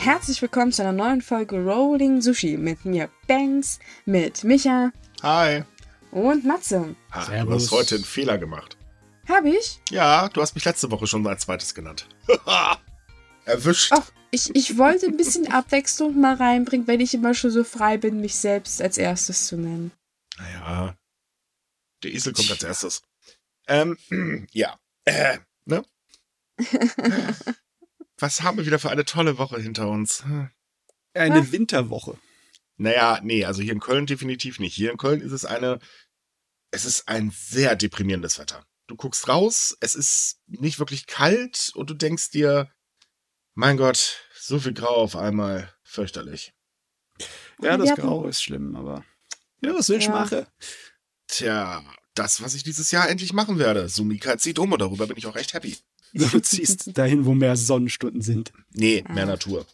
herzlich willkommen zu einer neuen Folge Rolling Sushi mit mir Banks, mit Micha Hi. und Matze. Ah, du hast heute einen Fehler gemacht. Hab ich? Ja, du hast mich letzte Woche schon als zweites genannt. Erwischt. Ach, ich, ich wollte ein bisschen Abwechslung mal reinbringen, wenn ich immer schon so frei bin, mich selbst als erstes zu nennen. Naja. Der Esel kommt als erstes. Ähm, ja. Äh, ne? Was haben wir wieder für eine tolle Woche hinter uns? Eine Winterwoche. Naja, nee, also hier in Köln definitiv nicht. Hier in Köln ist es eine, es ist ein sehr deprimierendes Wetter. Du guckst raus, es ist nicht wirklich kalt und du denkst dir, mein Gott, so viel Grau auf einmal, fürchterlich. Ja, das Grau ist schlimm, aber. Ja, was will ich Ja. machen? Tja, das, was ich dieses Jahr endlich machen werde. Sumika zieht um und darüber bin ich auch recht happy. Du ziehst dahin, wo mehr Sonnenstunden sind. Nee, mehr Ah. Natur.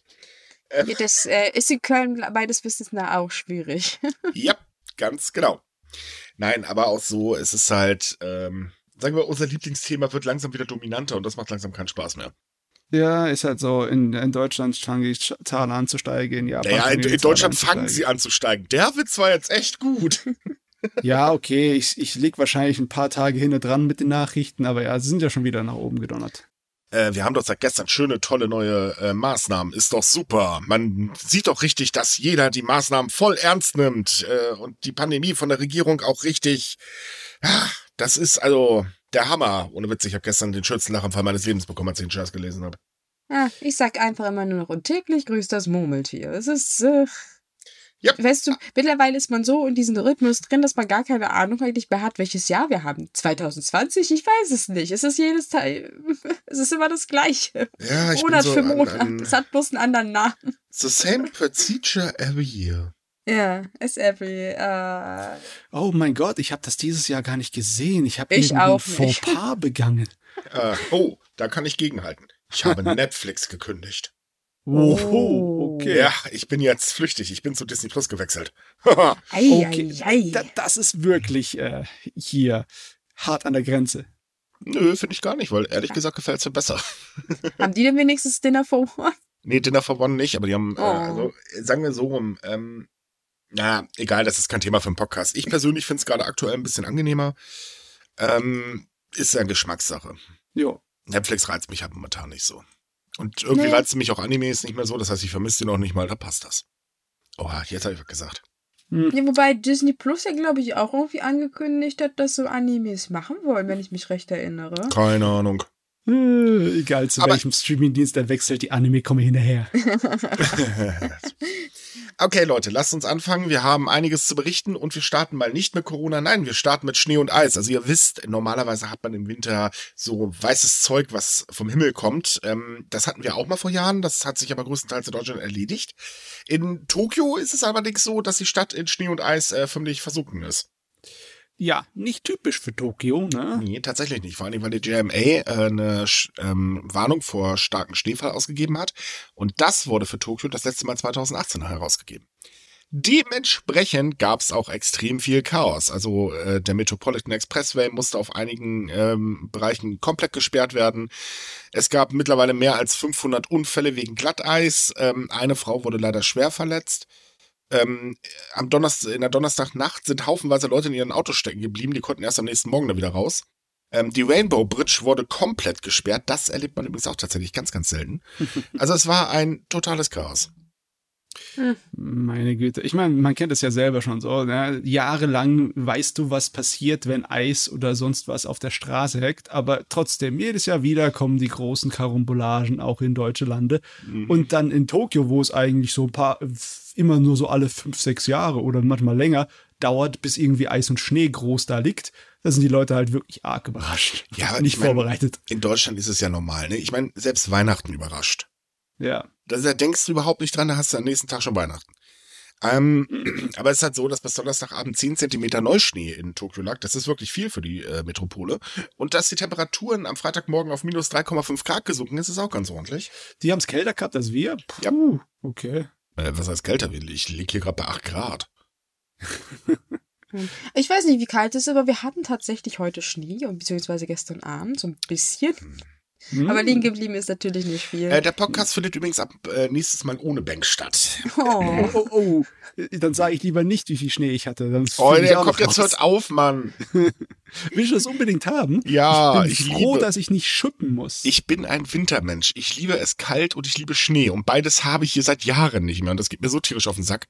Ja, Das äh, ist in Köln meines Wissens nach auch schwierig. Ja, ganz genau. Nein, aber auch so, es ist halt, ähm, sagen wir, unser Lieblingsthema wird langsam wieder dominanter und das macht langsam keinen Spaß mehr. Ja, ist halt so. In, in Deutschland fangen die Zahlen an zu steigen. Ja, Naja, in, in Deutschland fangen sie an zu steigen. Der Witz war jetzt echt gut. Ja, okay, ich, ich lieg wahrscheinlich ein paar Tage hinten dran mit den Nachrichten, aber ja, sie sind ja schon wieder nach oben gedonnert. Äh, wir haben doch seit gestern schöne, tolle neue äh, Maßnahmen. Ist doch super. Man sieht doch richtig, dass jeder die Maßnahmen voll ernst nimmt äh, und die Pandemie von der Regierung auch richtig. Ah, das ist also der Hammer. Ohne Witz, ich habe gestern den schönsten Lachanfall meines Lebens bekommen, als ich den Scheiß gelesen habe. Ja, ich sag einfach immer nur noch und täglich grüßt das Murmeltier. Es ist, Ja. weißt du, mittlerweile ist man so in diesem Rhythmus drin, dass man gar keine Ahnung eigentlich mehr hat, welches Jahr wir haben. 2020? Ich weiß es nicht. Es ist jedes Teil, es ist immer das Gleiche. Ja, ich Monat bin so für an- Monat. an- Es hat bloß einen anderen Namen. The same procedure every year. Ja, it's every, äh, Oh mein Gott, ich habe das dieses Jahr gar nicht gesehen. Ich habe Ich irgendwie auch ein nicht. Fauxpas begangen. Äh, oh, da kann ich gegenhalten. Ich habe Netflix gekündigt. Oh, okay. Ja, ich bin jetzt flüchtig. Ich bin zu Disney Plus gewechselt. Okay, ei, ei. Da, das ist wirklich äh, hier hart an der Grenze. Nö, finde ich gar nicht, weil ehrlich gesagt gefällt es mir besser. Haben die denn wenigstens Dinner for One? Nee, Dinner for One nicht, aber die haben, äh, Oh. also, äh, sagen wir so rum, ähm, na, egal, das ist kein Thema für einen Podcast. Ich persönlich finde es gerade aktuell ein bisschen angenehmer. Ähm, ist ja Geschmackssache. Jo. Netflix reizt mich halt momentan nicht so. Und irgendwie Nee. reizt mich auch Animes nicht mehr so, das heißt, ich vermisse den auch nicht mal, da passt das. Oh, jetzt habe ich was gesagt. Hm. Ja, wobei Disney Plus ja, glaube ich, auch irgendwie angekündigt hat, dass so Animes machen wollen, wenn ich mich recht erinnere. Keine Ahnung. Äh, egal zu Aber- welchem Streamingdienst er wechselt, die Anime kommen hinterher. okay, Leute, lasst uns anfangen. Wir haben einiges zu berichten und wir starten mal nicht mit Corona, nein, wir starten mit Schnee und Eis. Also ihr wisst, normalerweise hat man im Winter so weißes Zeug, was vom Himmel kommt. Ähm, das hatten wir auch mal vor Jahren, das hat sich aber größtenteils in Deutschland erledigt. In Tokio ist es allerdings so, dass die Stadt in Schnee und Eis äh, förmlich versunken ist. Ja, nicht typisch für Tokio, ne? Nee, tatsächlich nicht. Vor allem, weil die JMA äh, eine ähm, Warnung vor starken Schneefall ausgegeben hat. Und das wurde für Tokio das letzte Mal 2018 herausgegeben. Dementsprechend gab es auch extrem viel Chaos. Also äh, der Metropolitan Expressway musste auf einigen ähm, Bereichen komplett gesperrt werden. Es gab mittlerweile mehr als 500 Unfälle wegen Glatteis. Ähm, eine Frau wurde leider schwer verletzt. Ähm, am Donnerstag, in der Donnerstagnacht sind haufenweise Leute in ihren Autos stecken geblieben. Die konnten erst am nächsten Morgen da wieder raus. Ähm, die Rainbow Bridge wurde komplett gesperrt. Das erlebt man übrigens auch tatsächlich ganz, ganz selten. Also es war ein totales Chaos. Meine Güte. Ich meine, man kennt es ja selber schon so. Ne? Jahrelang weißt du, was passiert, wenn Eis oder sonst was auf der Straße hängt. Aber trotzdem, jedes Jahr wieder kommen die großen Karambolagen auch in deutsche Lande. Und dann in Tokio, wo es eigentlich so ein paar, immer nur so alle fünf, sechs Jahre oder manchmal länger dauert, bis irgendwie Eis und Schnee groß da liegt, da sind die Leute halt wirklich arg überrascht. Ja, nicht ich mein- vorbereitet. In Deutschland ist es ja normal. Ne? Ich meine, selbst Weihnachten überrascht. Ja. Da da denkst du überhaupt nicht dran, da hast du am nächsten Tag schon Weihnachten. Ähm, aber es ist halt so, dass bis Donnerstagabend 10 Zentimeter Neuschnee in Tokio lag. Das ist wirklich viel für die äh, Metropole. Und dass die Temperaturen am Freitagmorgen auf minus 3,5 Grad gesunken ist, ist auch ganz ordentlich. Die haben es kälter gehabt als wir. Ja. Puh, okay. Äh, was heißt kälter? Ich liege hier gerade bei 8 Grad. Ich weiß nicht, wie kalt es ist, aber wir hatten tatsächlich heute Schnee und beziehungsweise gestern Abend so ein bisschen. Hm. Aber liegen geblieben ist natürlich nicht viel. Äh, der Podcast findet übrigens ab äh, nächstes Mal ohne Bank statt. oh. Oh, oh, oh. Dann sage ich lieber nicht, wie viel Schnee ich hatte. Dann Oh, ich der kommt jetzt hört auf, Mann. Willst du das unbedingt haben? Ja, ich ich bin froh, liebe- dass ich nicht schuppen muss. Ich bin ein Wintermensch. Ich liebe es kalt und ich liebe Schnee. Und beides habe ich hier seit Jahren nicht mehr. Und das geht mir so tierisch auf den Sack.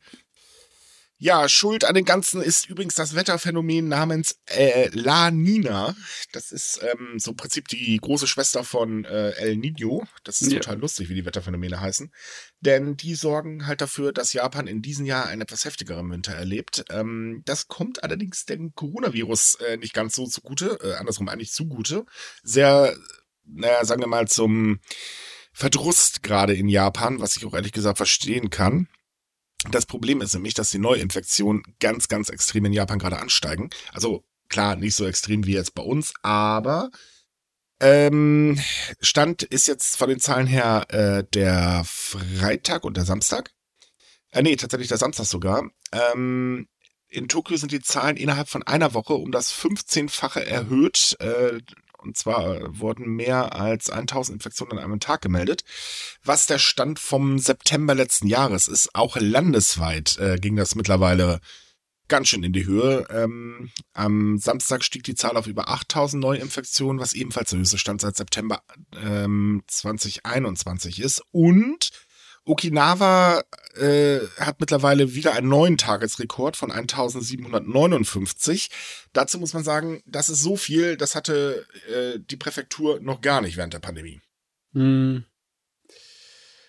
Ja, Schuld an dem Ganzen ist übrigens das Wetterphänomen namens äh, La Nina. Das ist ähm, so im Prinzip die große Schwester von äh, El Nino. Das ist Ja. total lustig, wie die Wetterphänomene heißen. Denn die sorgen halt dafür, dass Japan in diesem Jahr einen etwas heftigeren Winter erlebt. Ähm, das kommt allerdings dem Coronavirus äh, nicht ganz so zugute, äh, andersrum eigentlich zugute. Sehr, naja, sagen wir mal, zum Verdrust gerade in Japan, was ich auch ehrlich gesagt verstehen kann. Das Problem ist nämlich, dass die Neuinfektionen ganz, ganz extrem in Japan gerade ansteigen. Also klar, nicht so extrem wie jetzt bei uns, aber ähm, Stand ist jetzt von den Zahlen her äh, der Freitag und der Samstag. Äh, nee, tatsächlich der Samstag sogar. Ähm, in Tokio sind die Zahlen innerhalb von einer Woche um das 15-fache erhöht. Äh, und zwar äh, wurden mehr als 1000 Infektionen an einem Tag gemeldet. Was der Stand vom September letzten Jahres ist. Auch landesweit äh, ging das mittlerweile ganz schön in die Höhe. Ähm, am Samstag stieg die Zahl auf über 8000 Neuinfektionen, was ebenfalls der höchste Stand seit September ähm, 2021 ist. Und Okinawa äh, hat mittlerweile wieder einen neuen Tagesrekord von 1759. Dazu muss man sagen, das ist so viel, das hatte äh, die Präfektur noch gar nicht während der Pandemie. Hm.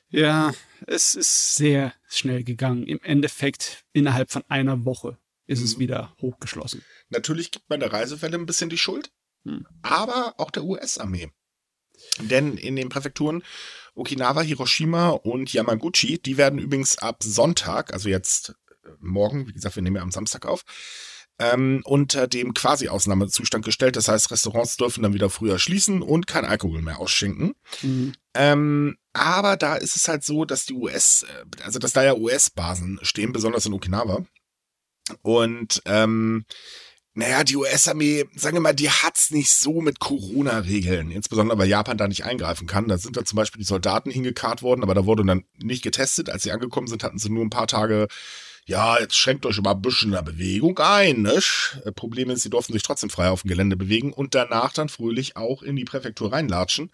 Ja, es ist sehr schnell gegangen. Im Endeffekt, innerhalb von einer Woche ist es Mhm. wieder hochgeschlossen. Natürlich gibt man der Reisewelle ein bisschen die Schuld, Hm. aber auch der US-Armee. Denn in den Präfekturen Okinawa, Hiroshima und Yamaguchi, die werden übrigens ab Sonntag, also jetzt äh, morgen, wie gesagt, wir nehmen ja am Samstag auf, ähm, unter dem Quasi-Ausnahmezustand gestellt. Das heißt, Restaurants dürfen dann wieder früher schließen und kein Alkohol mehr ausschenken. Hm. Ähm, aber da ist es halt so, dass die US, äh, also dass da ja US-Basen stehen, besonders in Okinawa. Und ähm, naja, die US-Armee, sagen wir mal, die hat's nicht so mit Corona-Regeln, insbesondere weil Japan da nicht eingreifen kann. Da sind da zum Beispiel die Soldaten hingekarrt worden, aber da wurde dann nicht getestet. Als sie angekommen sind, hatten sie nur ein paar Tage, ja, jetzt schränkt euch mal ein bisschen in der Bewegung ein, ne? Äh, Problem ist, sie durften sich trotzdem frei auf dem Gelände bewegen und danach dann fröhlich auch in die Präfektur reinlatschen.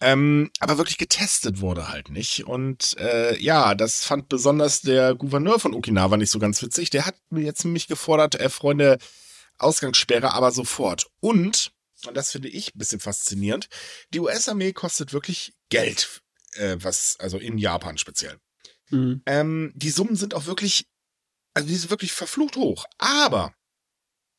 Ähm, aber wirklich getestet wurde halt nicht. Und äh, ja, das fand besonders der Gouverneur von Okinawa nicht so ganz witzig. Der hat mir jetzt nämlich gefordert, äh, Freunde, Ausgangssperre aber sofort. Und, und das finde ich ein bisschen faszinierend, die US-Armee kostet wirklich Geld, äh, was, also in Japan speziell. Hm. Ähm, die Summen sind auch wirklich, also die sind wirklich verflucht hoch. Aber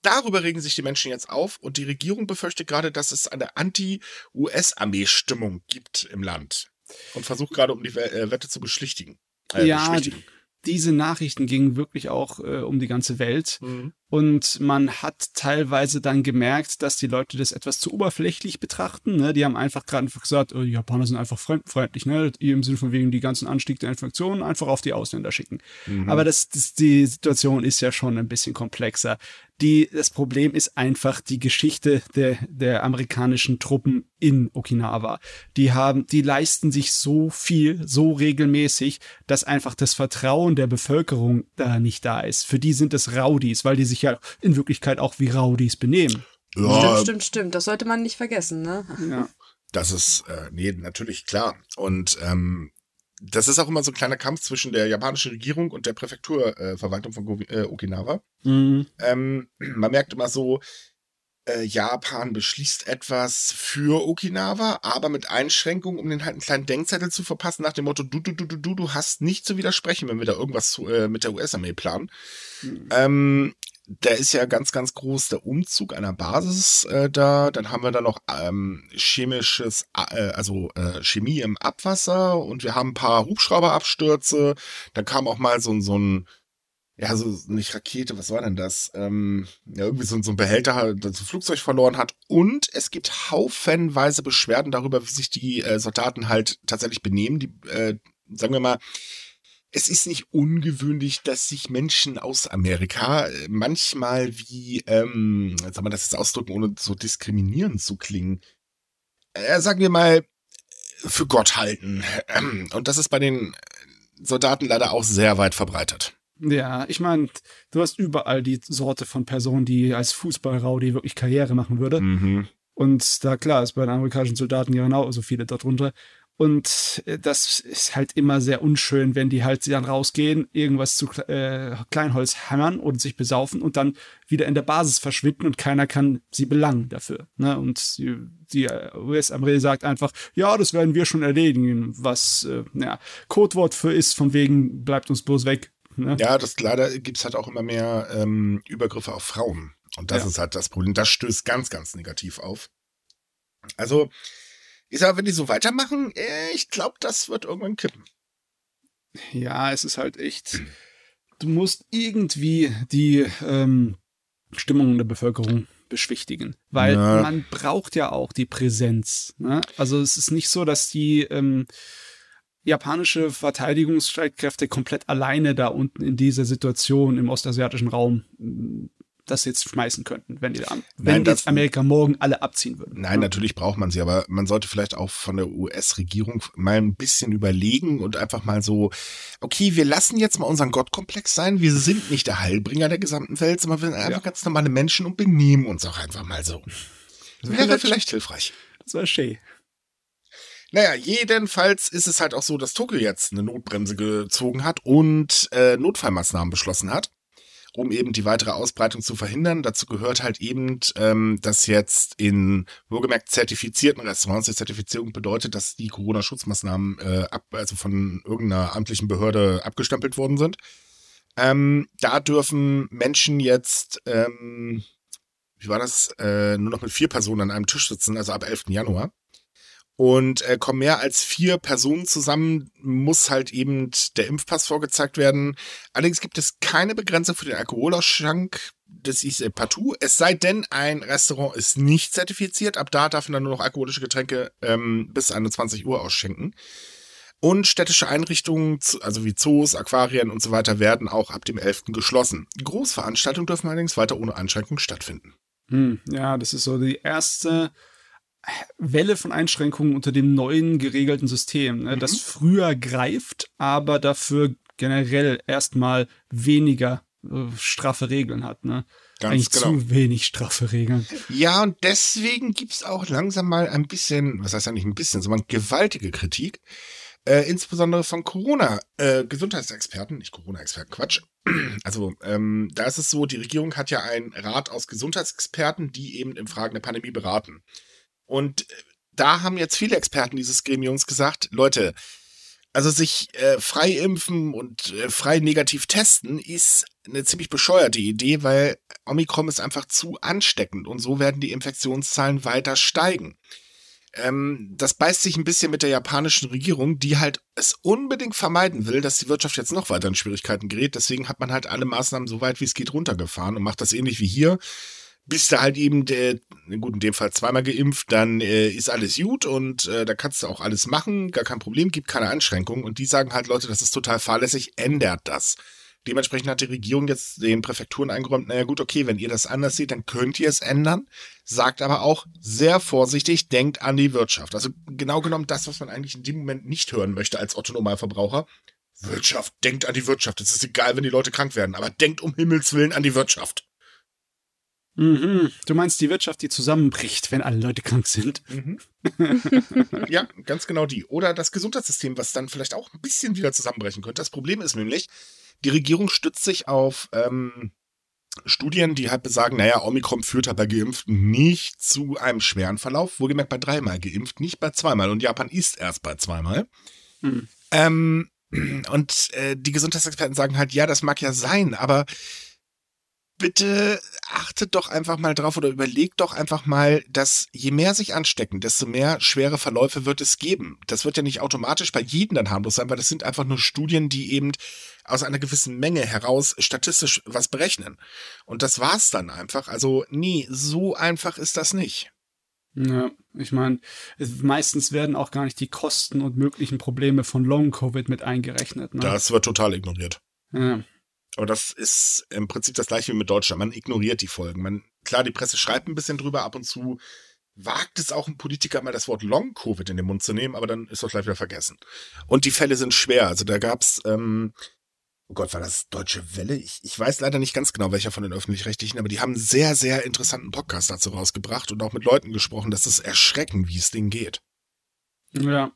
darüber regen sich die Menschen jetzt auf und die Regierung befürchtet gerade, dass es eine Anti-US-Armee-Stimmung gibt im Land und versucht gerade, um die äh, Wette zu beschlichtigen. Äh, Ja, beschwichtigen. Diese Nachrichten gingen wirklich auch äh, um die ganze Welt. Mhm. Und man hat teilweise dann gemerkt, dass die Leute das etwas zu oberflächlich betrachten. Ne? Die haben einfach gerade einfach gesagt, oh, die Japaner sind einfach fremdenfeindlich, ne? Im Sinne von wegen die ganzen Anstieg der Infektionen einfach auf die Ausländer schicken. Mhm. Aber das, das, die Situation ist ja schon ein bisschen komplexer. Die, das Problem ist einfach die Geschichte der, der amerikanischen Truppen in Okinawa. Die haben, die leisten sich so viel, so regelmäßig, dass einfach das Vertrauen der Bevölkerung da nicht da ist. Für die sind es Rowdies, weil die sich ja in Wirklichkeit auch wie Rowdies benehmen. ja, Stimmt, stimmt, stimmt. Das sollte man nicht vergessen, ne? Ja. Das ist, äh, nee, natürlich klar. Und ähm, das ist auch immer so ein kleiner Kampf zwischen der japanischen Regierung und der Präfekturverwaltung äh, von Govi- äh, Okinawa. Mhm. Ähm, man merkt immer so, äh, Japan beschließt etwas für Okinawa, aber mit Einschränkungen, um den halt einen kleinen Denkzettel zu verpassen, nach dem Motto, du, du, du, du, du, du hast nicht zu widersprechen, wenn wir da irgendwas zu, äh, mit der US-Armee planen. Mhm. Ähm, da ist ja ganz, ganz groß der Umzug einer Basis äh, da. Dann haben wir da noch ähm, chemisches, äh, also äh, Chemie im Abwasser und wir haben ein paar Hubschrauberabstürze. Dann kam auch mal so, ein- so ein, ja, so nicht Rakete, was war denn das? Ähm, ja, irgendwie so, ein- so ein Behälter, das ein Flugzeug verloren hat. Und es gibt haufenweise Beschwerden darüber, wie sich die äh, Soldaten halt tatsächlich benehmen. Die, äh, sagen wir mal, es ist nicht ungewöhnlich, dass sich Menschen aus Amerika äh, manchmal wie, ähm, soll man das jetzt ausdrücken, ohne so diskriminierend zu klingen, äh, sagen wir mal, für Gott halten. Und das ist bei den Soldaten leider auch sehr weit verbreitet. Ja, ich meine, du hast überall die Sorte von Personen, die als Fußballraudi wirklich Karriere machen würde. Mhm. Und da klar ist bei den amerikanischen Soldaten genauso viele darunter. Und äh, das ist halt immer sehr unschön, wenn die halt dann rausgehen, irgendwas zu äh, Kleinholz hämmern und sich besaufen und dann wieder in der Basis verschwinden und keiner kann sie belangen dafür. Ne? Und die, die US-Armee sagt einfach, ja, das werden wir schon erledigen, was äh, ja, Codewort für ist, von wegen bleibt uns bloß weg. Ne? Ja, das leider gibt's halt auch immer mehr ähm, Übergriffe auf Frauen. Und das Ja. ist halt das Problem. Das stößt ganz, ganz negativ auf. Also, ich sag, wenn die so weitermachen, äh, ich glaube, das wird irgendwann kippen. Ja, es ist halt echt, du musst irgendwie die ähm, Stimmung der Bevölkerung beschwichtigen, weil Ja. man braucht ja auch die Präsenz. Ne? Also es ist nicht so, dass die ähm, japanische Verteidigungsstreitkräfte komplett alleine da unten in dieser Situation im ostasiatischen Raum mh, das jetzt schmeißen könnten, wenn die wenn Nein, das- jetzt Amerika morgen alle abziehen würden. Nein, natürlich braucht man sie, aber man sollte vielleicht auch von der US-Regierung mal ein bisschen überlegen und einfach mal so, okay, wir lassen jetzt mal unseren Gottkomplex sein. Wir sind nicht der Heilbringer der gesamten Welt, sondern wir sind einfach Ja. ganz normale Menschen und benehmen uns auch einfach mal so. Das wäre vielleicht hilfreich. Das war schön. Naja, jedenfalls ist es halt auch so, dass Tokio jetzt eine Notbremse gezogen hat und äh, Notfallmaßnahmen beschlossen hat, um eben die weitere Ausbreitung zu verhindern. Dazu gehört halt eben, ähm, dass jetzt in wohlgemerkt zertifizierten Restaurants, die Zertifizierung bedeutet, dass die Corona-Schutzmaßnahmen äh, ab, also von irgendeiner amtlichen Behörde abgestempelt worden sind. Ähm, da dürfen Menschen jetzt, ähm, wie war das, äh, nur noch mit vier Personen an einem Tisch sitzen, also ab 11. Januar. Und äh, kommen mehr als vier Personen zusammen, muss halt eben der Impfpass vorgezeigt werden. Allerdings gibt es keine Begrenzung für den Alkoholausschank. Das ist äh, partout. Es sei denn, ein Restaurant ist nicht zertifiziert. Ab da darf man dann nur noch alkoholische Getränke ähm, bis 21 Uhr ausschenken. Und städtische Einrichtungen, also wie Zoos, Aquarien und so weiter, werden auch ab dem 11. geschlossen. Großveranstaltungen dürfen allerdings weiter ohne Einschränkung stattfinden. Hm, ja, das ist so die erste Welle von Einschränkungen unter dem neuen geregelten System, ne, das früher greift, aber dafür generell erstmal weniger äh, straffe Regeln hat. Ne? Ganz Eigentlich genau. zu wenig straffe Regeln. Ja, und deswegen gibt's auch langsam mal ein bisschen, was heißt ja nicht ein bisschen, sondern gewaltige Kritik, äh, insbesondere von Corona, äh, nicht Corona-Experten, Quatsch. Also ähm, da ist es so, die Regierung hat ja einen Rat aus Gesundheitsexperten, die eben in Fragen der Pandemie beraten. Und äh, da haben jetzt viele Experten dieses Gremiums gesagt, Leute, also sich äh, frei impfen und äh, frei negativ testen ist eine ziemlich bescheuerte Idee, weil Omikron ist einfach zu ansteckend und so werden die Infektionszahlen weiter steigen. Ähm, das beißt sich ein bisschen mit der japanischen Regierung, die halt es unbedingt vermeiden will, dass die Wirtschaft jetzt noch weiter in Schwierigkeiten gerät. Deswegen hat man halt alle Maßnahmen so weit wie es geht runtergefahren und macht das ähnlich wie hier. Bist du halt eben, der, gut, in dem Fall zweimal geimpft, dann äh, ist alles gut und äh, da kannst du auch alles machen, gar kein Problem, gibt keine Einschränkungen. Und die sagen halt, Leute, das ist total fahrlässig, ändert das. Dementsprechend hat die Regierung jetzt den Präfekturen eingeräumt, naja gut, okay, wenn ihr das anders seht, dann könnt ihr es ändern. Sagt aber auch sehr vorsichtig, denkt an die Wirtschaft. Also genau genommen das, was man eigentlich in dem Moment nicht hören möchte als Otto-Normalverbraucher. Wirtschaft, denkt an die Wirtschaft. Es ist egal, wenn die Leute krank werden, aber denkt um Himmels Willen an die Wirtschaft. Mhm. Du meinst die Wirtschaft, die zusammenbricht, wenn alle Leute krank sind? ja, ganz genau die. Oder das Gesundheitssystem, was dann vielleicht auch ein bisschen wieder zusammenbrechen könnte. Das Problem ist nämlich, die Regierung stützt sich auf ähm, Studien, die halt besagen, naja, Omikron führt halt bei Geimpften nicht zu einem schweren Verlauf. Wohlgemerkt bei dreimal geimpft, nicht bei zweimal. Und Japan ist erst bei zweimal. Hm. Ähm, und äh, die Gesundheitsexperten sagen halt, ja, das mag ja sein, aber bitte achtet doch einfach mal drauf oder überlegt doch einfach mal, dass je mehr sich anstecken, desto mehr schwere Verläufe wird es geben. Das wird ja nicht automatisch bei jedem dann harmlos sein, weil das sind einfach nur Studien, die eben aus einer gewissen Menge heraus statistisch was berechnen. Und das war's dann einfach. Also, nee, so einfach ist das nicht. Ja, ich meine, meistens werden auch gar nicht die Kosten und möglichen Probleme von Long-Covid mit eingerechnet. Ne? Das wird total ignoriert. Ja. Aber das ist im Prinzip das gleiche wie mit Deutschland. Man ignoriert die Folgen. Man, klar, die Presse schreibt ein bisschen drüber ab und zu. wagt es auch ein Politiker mal das Wort Long-Covid in den Mund zu nehmen, aber dann ist das gleich wieder vergessen. Und die Fälle sind schwer. Also da gab's, ähm, oh Gott, war das Deutsche Welle? Ich, ich weiß leider nicht ganz genau, welcher von den öffentlich-rechtlichen, aber die haben einen sehr, sehr interessanten Podcast dazu rausgebracht und auch mit Leuten gesprochen. Das ist erschreckend, wie es denen geht. Ja,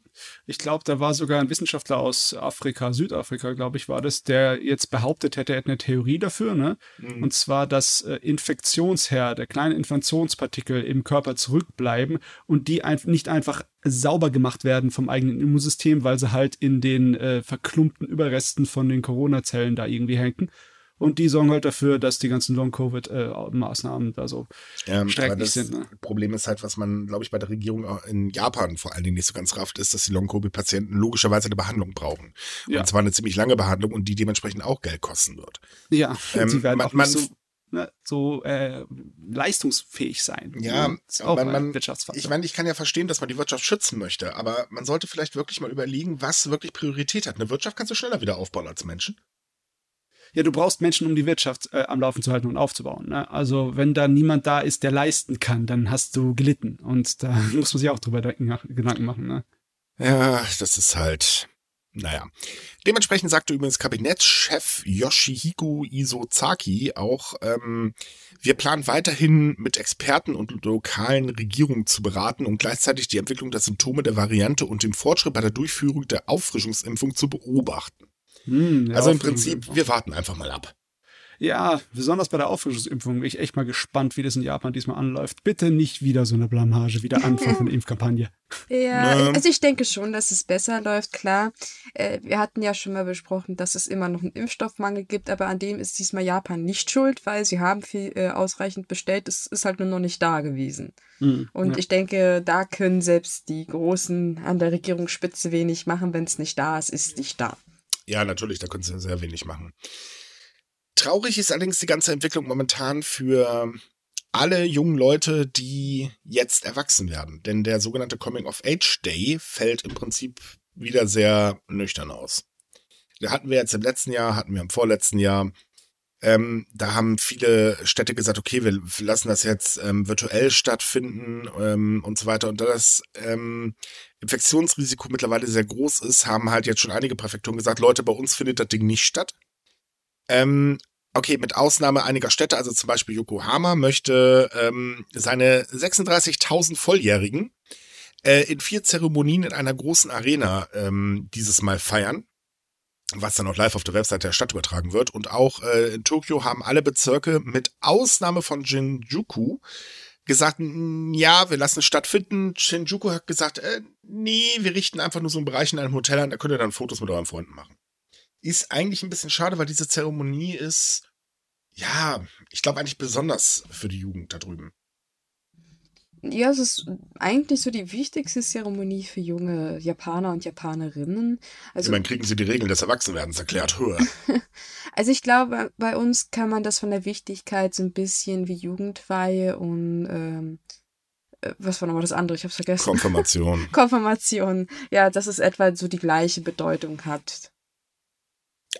ich glaube, da war sogar ein Wissenschaftler aus Afrika, Südafrika, glaube ich, war das, der jetzt behauptet hätte, er hätte eine Theorie dafür, ne? Mhm. Und zwar, dass äh, Infektionsherde, kleine Infektionspartikel im Körper zurückbleiben und die ein nicht einfach sauber gemacht werden vom eigenen Immunsystem, weil sie halt in den äh, verklumpten Überresten von den Corona-Zellen da irgendwie hängen und die sorgen halt dafür, dass die ganzen Long-Covid-Maßnahmen da so ähm, schrecklich sind. Ne? Problem ist halt, was man, glaube ich, bei der Regierung in Japan vor allen Dingen nicht so ganz rafft, ist, dass die Long-Covid-Patienten logischerweise eine Behandlung brauchen. Ja. Und zwar eine ziemlich lange Behandlung und die dementsprechend auch Geld kosten wird. Ja, ähm, sie werden man, auch nicht so ne, so äh, leistungsfähig sein. Ja, ne? man, man, ich meine, ich kann ja verstehen, dass man die Wirtschaft schützen möchte, aber man sollte vielleicht wirklich mal überlegen, was wirklich Priorität hat. Eine Wirtschaft kannst du schneller wieder aufbauen als Menschen ja, du brauchst Menschen, um die Wirtschaft äh, am Laufen zu halten und aufzubauen. Ne? Also wenn da niemand da ist, der leisten kann, dann hast du gelitten. Und da muss man sich auch drüber Gedanken machen. Ne? Ja, das ist halt. Naja. Dementsprechend sagte übrigens Kabinettschef Yoshihiko Isozaki auch, ähm, wir planen weiterhin mit Experten und lokalen Regierungen zu beraten und gleichzeitig die Entwicklung der Symptome der Variante und den Fortschritt bei der Durchführung der Auffrischungsimpfung zu beobachten. Hm, also im Prinzip, wir warten einfach mal ab. Ja, besonders bei der Auffrischungsimpfung bin ich echt mal gespannt, wie das in Japan diesmal anläuft. Bitte nicht wieder so eine Blamage, wieder Anfang von der Impfkampagne. Ja, ähm. also ich denke schon, dass es besser läuft, klar. Äh, wir hatten ja schon mal besprochen, dass es immer noch einen Impfstoffmangel gibt, aber an dem ist diesmal Japan nicht schuld, weil sie haben viel äh, ausreichend bestellt. Es ist halt nur noch nicht da gewesen. Mhm, Und ja. ich denke, da können selbst die Großen an der Regierungsspitze wenig machen. Wenn es nicht da ist, ist nicht da. Ja, natürlich, da können sie sehr wenig machen. Traurig ist allerdings die ganze Entwicklung momentan für alle jungen Leute, die jetzt erwachsen werden. Denn der sogenannte Coming of Age Day fällt im Prinzip wieder sehr nüchtern aus. Da hatten wir jetzt im letzten Jahr, hatten wir im vorletzten Jahr. Ähm, da haben viele Städte gesagt, okay, wir lassen das jetzt ähm, virtuell stattfinden ähm, und so weiter. Und da das ähm, Infektionsrisiko mittlerweile sehr groß ist, haben halt jetzt schon einige Präfekturen gesagt, Leute, bei uns findet das Ding nicht statt. Ähm, okay, mit Ausnahme einiger Städte, also zum Beispiel Yokohama möchte ähm, seine 36.000 Volljährigen äh, in vier Zeremonien in einer großen Arena dieses Mal feiern was dann auch live auf der Website der Stadt übertragen wird. Und auch äh, in Tokio haben alle Bezirke mit Ausnahme von Shinjuku gesagt, ja, wir lassen es stattfinden. Shinjuku hat gesagt, äh, nee, wir richten einfach nur so einen Bereich in einem Hotel an, da könnt ihr dann Fotos mit euren Freunden machen. Ist eigentlich ein bisschen schade, weil diese Zeremonie ist, ja, ich glaube eigentlich besonders für die Jugend da drüben. Ja, es ist eigentlich so die wichtigste Zeremonie für junge Japaner und Japanerinnen. Also, Immerhin kriegen sie die Regeln des Erwachsenwerdens erklärt also ich glaube, bei uns kann man das von der Wichtigkeit so ein bisschen wie Jugendweihe und ähm, äh, was war nochmal das andere? Ich hab's vergessen. Konfirmation. Konfirmation. Ja, dass es etwa so die gleiche Bedeutung hat.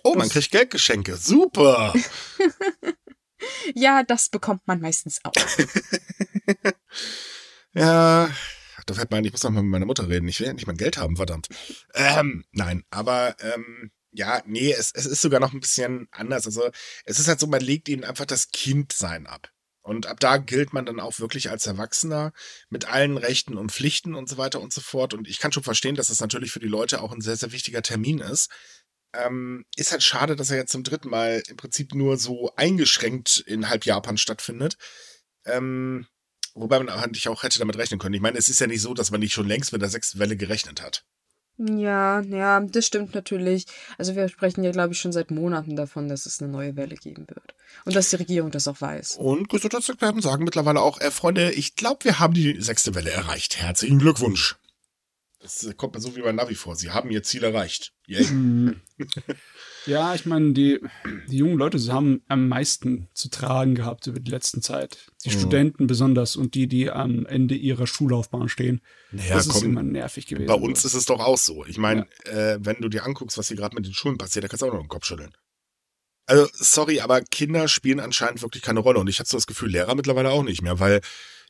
Oh, man kriegt Geldgeschenke. Super. ja, das bekommt man meistens auch. Ja, da fällt mir ein, ich muss noch mal mit meiner Mutter reden. Ich will ja nicht mein Geld haben, verdammt. Ähm, nein, aber ähm, ja, nee, es, es ist sogar noch ein bisschen anders. Also es ist halt so, man legt ihnen einfach das Kindsein ab. Und ab da gilt man dann auch wirklich als Erwachsener mit allen Rechten und Pflichten und so weiter und so fort. Und ich kann schon verstehen, dass das natürlich für die Leute auch ein sehr, sehr wichtiger Termin ist. Ähm, ist halt schade, dass er jetzt zum dritten Mal im Prinzip nur so eingeschränkt in halb Japan stattfindet. Ähm, Wobei man eigentlich auch hätte damit rechnen können. Ich meine, es ist ja nicht so, dass man nicht schon längst mit der sechsten Welle gerechnet hat. Ja, ja, das stimmt natürlich. Also wir sprechen ja, glaube ich, schon seit Monaten davon, dass es eine neue Welle geben wird. Und dass die Regierung das auch weiß. Und Gesundheitsexperten sagen mittlerweile auch, äh, Freunde, ich glaube, wir haben die sechste Welle erreicht. Herzlichen Glückwunsch. Das kommt mir so wie bei Navi vor. Sie haben ihr Ziel erreicht. Yay. Ja, ich meine, die, die jungen Leute haben am meisten zu tragen gehabt über die letzten Zeit. Die mhm. Studenten besonders und die, die am Ende ihrer Schullaufbahn stehen. Naja, das komm, ist immer nervig gewesen. Bei uns ist es doch auch so. Ich meine, ja. äh, wenn du dir anguckst, was hier gerade mit den Schulen passiert, da kannst du auch noch den Kopf schütteln. Also, sorry, aber Kinder spielen anscheinend wirklich keine Rolle. Und ich habe so das Gefühl, Lehrer mittlerweile auch nicht mehr, weil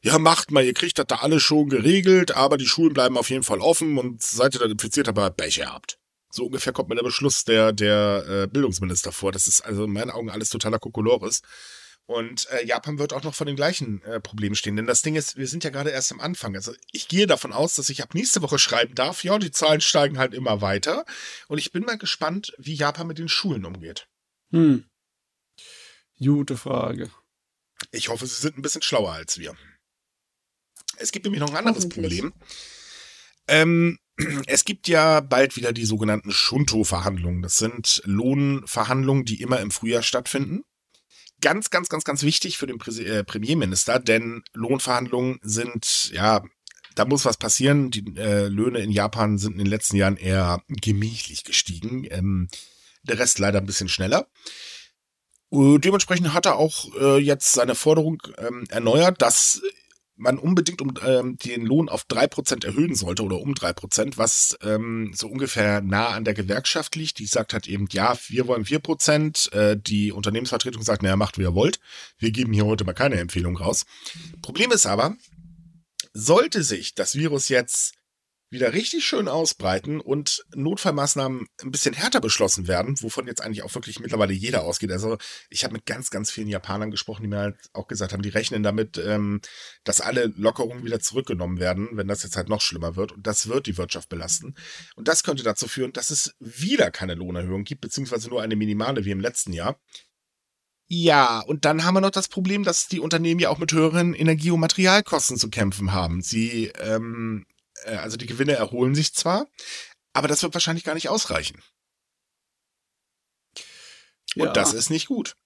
ja, macht mal, ihr kriegt das da alles schon geregelt, aber die Schulen bleiben auf jeden Fall offen und seid ihr dann infiziert, aber Pech habt. So ungefähr kommt mir der Beschluss der, der äh, Bildungsminister vor. Das ist also in meinen Augen alles totaler Kokolores. Und äh, Japan wird auch noch vor den gleichen äh, Problemen stehen. Denn das Ding ist, wir sind ja gerade erst am Anfang. Also ich gehe davon aus, dass ich ab nächste Woche schreiben darf. Ja, die Zahlen steigen halt immer weiter. Und ich bin mal gespannt, wie Japan mit den Schulen umgeht. Hm. Gute Frage. Ich hoffe, sie sind ein bisschen schlauer als wir. Es gibt nämlich noch ein anderes Problem. Ähm, es gibt ja bald wieder die sogenannten Shunto-Verhandlungen. Das sind Lohnverhandlungen, die immer im Frühjahr stattfinden. Ganz, ganz, ganz, ganz wichtig für den äh, Premierminister, denn Lohnverhandlungen sind, ja, da muss was passieren. Die äh, Löhne in Japan sind in den letzten Jahren eher gemächlich gestiegen. Ähm, der Rest leider ein bisschen schneller. Uh, dementsprechend hat er auch äh, jetzt seine Forderung ähm, erneuert, dass man unbedingt um ähm, den Lohn auf drei Prozent erhöhen sollte oder um drei Prozent, was ähm, so ungefähr nah an der Gewerkschaft liegt. Die sagt halt eben, ja, wir wollen vier Prozent. Äh, die Unternehmensvertretung sagt, naja, macht wie ihr wollt. Wir geben hier heute mal keine Empfehlung raus. Problem ist aber, sollte sich das Virus jetzt wieder richtig schön ausbreiten und Notfallmaßnahmen ein bisschen härter beschlossen werden, wovon jetzt eigentlich auch wirklich mittlerweile jeder ausgeht. Also ich habe mit ganz, ganz vielen Japanern gesprochen, die mir halt auch gesagt haben, die rechnen damit, ähm, dass alle Lockerungen wieder zurückgenommen werden, wenn das jetzt halt noch schlimmer wird. Und das wird die Wirtschaft belasten. Und das könnte dazu führen, dass es wieder keine Lohnerhöhung gibt, beziehungsweise nur eine minimale wie im letzten Jahr. Ja, und dann haben wir noch das Problem, dass die Unternehmen ja auch mit höheren Energie- und Materialkosten zu kämpfen haben. Sie ähm, äh, also die Gewinne erholen sich zwar, aber das wird wahrscheinlich gar nicht ausreichen. Und ja. das ist nicht gut.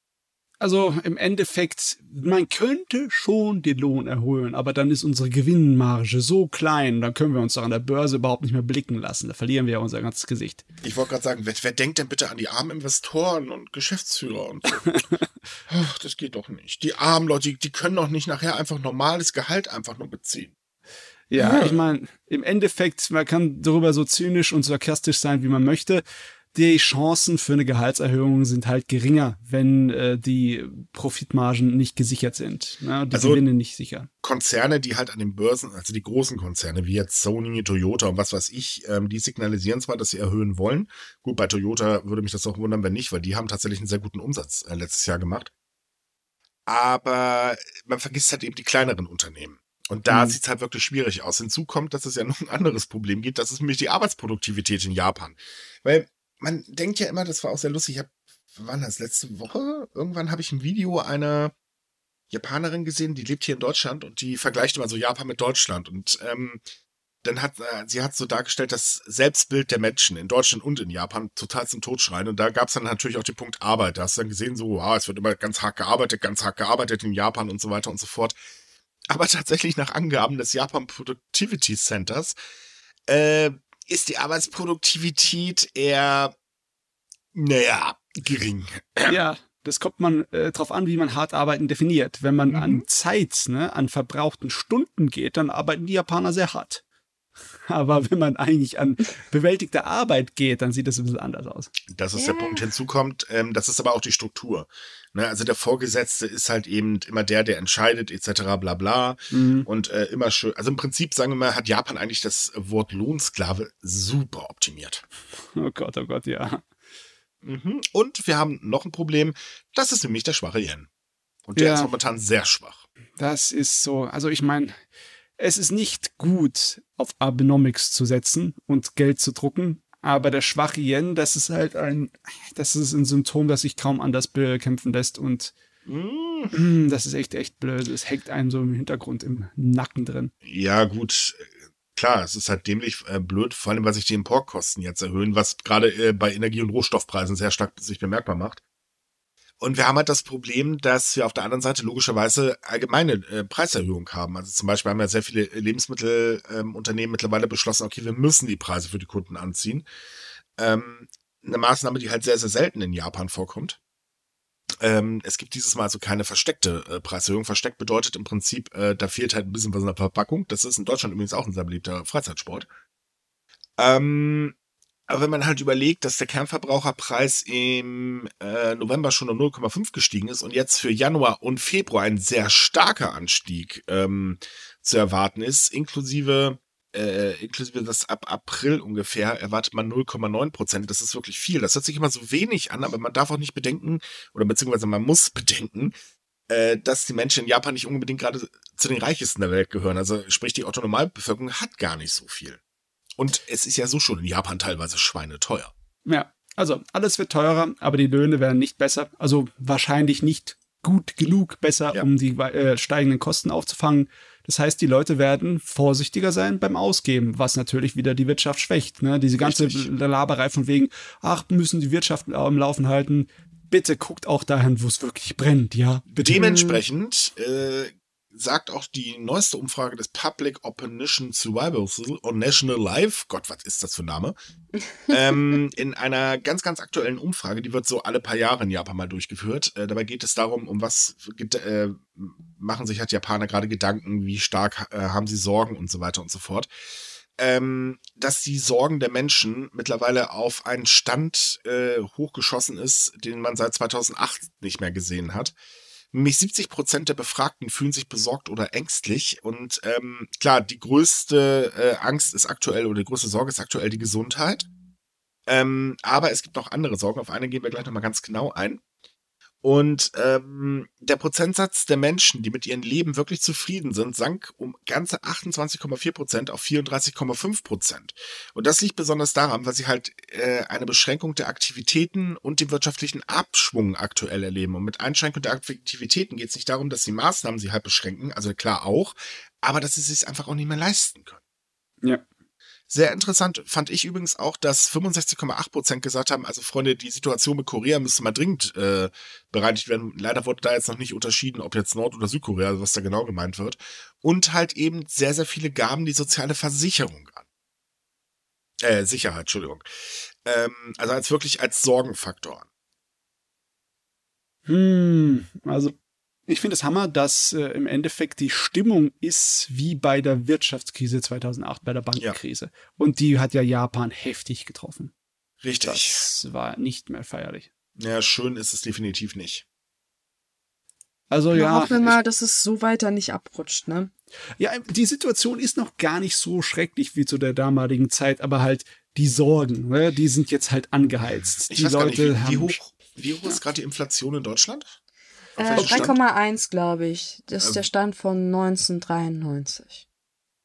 Also im Endeffekt, man könnte schon den Lohn erholen, aber dann ist unsere Gewinnmarge so klein, dann können wir uns doch an der Börse überhaupt nicht mehr blicken lassen. Da verlieren wir ja unser ganzes Gesicht. Ich wollte gerade sagen, wer, wer, denkt denn bitte an die armen Investoren und Geschäftsführer und so? Ach, das geht doch nicht. Die armen Leute, die, die können doch nicht nachher einfach normales Gehalt einfach nur beziehen. Ja, ich meine, im Endeffekt, man kann darüber so zynisch und sarkastisch sein, wie man möchte. Die Chancen für eine Gehaltserhöhung sind halt geringer, wenn äh, die Profitmargen nicht gesichert sind. Ne? Die also Gewinne nicht sicher. Konzerne, die halt an den Börsen, also die großen Konzerne, wie jetzt Sony, Toyota und was weiß ich, ähm, die signalisieren zwar, dass sie erhöhen wollen. Gut, bei Toyota würde mich das auch wundern, wenn nicht, weil die haben tatsächlich einen sehr guten Umsatz äh, letztes Jahr gemacht. Aber man vergisst halt eben die kleineren Unternehmen. Und da mhm. sieht es halt wirklich schwierig aus. Hinzu kommt, dass es ja noch ein anderes Problem gibt. Das ist nämlich die Arbeitsproduktivität in Japan. Weil man denkt ja immer, das war auch sehr lustig. Ich habe, wann das letzte Woche? Irgendwann habe ich ein Video einer Japanerin gesehen, die lebt hier in Deutschland und die vergleicht immer so Japan mit Deutschland. Und ähm, dann hat äh, sie hat so dargestellt, das Selbstbild der Menschen in Deutschland und in Japan total zum Totschreien. Und da gab es dann natürlich auch den Punkt Arbeit. Da hast du dann gesehen, so, ah, es wird immer ganz hart gearbeitet, ganz hart gearbeitet in Japan und so weiter und so fort. Aber tatsächlich nach Angaben des Japan Productivity Centers äh, ist die Arbeitsproduktivität eher, naja, gering. Ja, das kommt man äh, drauf an, wie man hart arbeiten definiert. Wenn man mhm. an Zeit, ne, an verbrauchten Stunden geht, dann arbeiten die Japaner sehr hart. Aber wenn man eigentlich an bewältigte Arbeit geht, dann sieht das ein bisschen anders aus. Das ist ja. der Punkt. Hinzu kommt, ähm, das ist aber auch die Struktur. Ne? Also der Vorgesetzte ist halt eben immer der, der entscheidet, etc. bla bla. Mhm. Und äh, immer schön. Also im Prinzip, sagen wir mal, hat Japan eigentlich das Wort Lohnsklave super optimiert. Oh Gott, oh Gott, ja. Mhm. Und wir haben noch ein Problem, das ist nämlich der schwache Yen. Und der ja. ist momentan sehr schwach. Das ist so, also ich meine, es ist nicht gut, auf Abenomics zu setzen und Geld zu drucken, aber der schwache Yen, das ist halt ein, das ist ein Symptom, das sich kaum anders bekämpfen lässt und mm. das ist echt, echt blöd. Es hängt einem so im Hintergrund, im Nacken drin. Ja, gut. Klar, es ist halt dämlich äh, blöd, vor allem, weil sich die Importkosten jetzt erhöhen, was gerade äh, bei Energie- und Rohstoffpreisen sehr stark sich bemerkbar macht. Und wir haben halt das Problem, dass wir auf der anderen Seite logischerweise allgemeine äh, Preiserhöhungen haben. Also zum Beispiel haben ja sehr viele Lebensmittelunternehmen ähm, mittlerweile beschlossen, okay, wir müssen die Preise für die Kunden anziehen. Ähm, eine Maßnahme, die halt sehr, sehr selten in Japan vorkommt. Ähm, es gibt dieses Mal also keine versteckte äh, Preiserhöhung. Versteckt bedeutet im Prinzip, äh, da fehlt halt ein bisschen was in der Verpackung. Das ist in Deutschland übrigens auch ein sehr beliebter Freizeitsport. Ähm, Aber wenn man halt überlegt, dass der Kernverbraucherpreis im äh, November schon um 0,5 gestiegen ist und jetzt für Januar und Februar ein sehr starker Anstieg ähm, zu erwarten ist, inklusive äh, inklusive das ab April ungefähr erwartet man 0,9 Prozent. Das ist wirklich viel. Das hört sich immer so wenig an, aber man darf auch nicht bedenken, oder beziehungsweise man muss bedenken, äh, dass die Menschen in Japan nicht unbedingt gerade zu den reichesten der Welt gehören. Also sprich, die Autonomalbevölkerung hat gar nicht so viel. Und es ist ja so schon in Japan teilweise schweineteuer. Ja, also alles wird teurer, aber die Löhne werden nicht besser. Also wahrscheinlich nicht gut genug besser, ja. um die äh, steigenden Kosten aufzufangen. Das heißt, die Leute werden vorsichtiger sein beim Ausgeben, was natürlich wieder die Wirtschaft schwächt. Ne? Diese ganze Richtig. Laberei von wegen, ach, müssen die Wirtschaft am Laufen halten. Bitte guckt auch dahin, wo es wirklich brennt, ja. Bitte. Dementsprechend äh, sagt auch die neueste Umfrage des Public Opposition Survival on National Life, Gott, was ist das für ein Name? ähm, in einer ganz, ganz aktuellen Umfrage, die wird so alle paar Jahre in Japan mal durchgeführt. Äh, dabei geht es darum, um was äh, machen sich halt Japaner gerade Gedanken, wie stark äh, haben sie Sorgen und so weiter und so fort. Ähm, dass die Sorgen der Menschen mittlerweile auf einen Stand äh, hochgeschossen ist, den man seit 2008 nicht mehr gesehen hat. Nämlich 70 Prozent der Befragten fühlen sich besorgt oder ängstlich. Und ähm, klar, die größte äh, Angst ist aktuell oder die größte Sorge ist aktuell die Gesundheit. Ähm, aber es gibt noch andere Sorgen. Auf eine gehen wir gleich nochmal ganz genau ein. Und ähm, der Prozentsatz der Menschen, die mit ihrem Leben wirklich zufrieden sind, sank um ganze 28,4 Prozent auf 34,5 Prozent. Und das liegt besonders daran, weil sie halt äh, eine Beschränkung der Aktivitäten und den wirtschaftlichen Abschwung aktuell erleben. Und mit Einschränkung der Aktivitäten geht es nicht darum, dass die Maßnahmen sie halt beschränken, also klar auch, aber dass sie es sich einfach auch nicht mehr leisten können. Ja. Sehr interessant fand ich übrigens auch, dass 65,8 Prozent gesagt haben, also Freunde, die Situation mit Korea müsste mal dringend äh, bereinigt werden. Leider wurde da jetzt noch nicht unterschieden, ob jetzt Nord- oder Südkorea, was da genau gemeint wird. Und halt eben sehr, sehr viele gaben die soziale Versicherung an. Äh, Sicherheit, Entschuldigung. Ähm, also als wirklich als Sorgenfaktor an. Hm, also ich finde es Hammer, dass äh, im Endeffekt die Stimmung ist wie bei der Wirtschaftskrise 2008, bei der Bankenkrise. Ja. Und die hat ja Japan heftig getroffen. Richtig. Das war nicht mehr feierlich. Ja, schön ist es definitiv nicht. Also ja. Hoffen wir mal, dass es so weiter nicht abrutscht, ne? Ja, die Situation ist noch gar nicht so schrecklich wie zu der damaligen Zeit, aber halt die Sorgen, ne, die sind jetzt halt angeheizt. Ich die weiß Leute gar nicht, wie, wie hoch, wie hoch ist gerade die Inflation in Deutschland? Äh, 3,1 glaube ich. Das ist ähm, der Stand von 1993.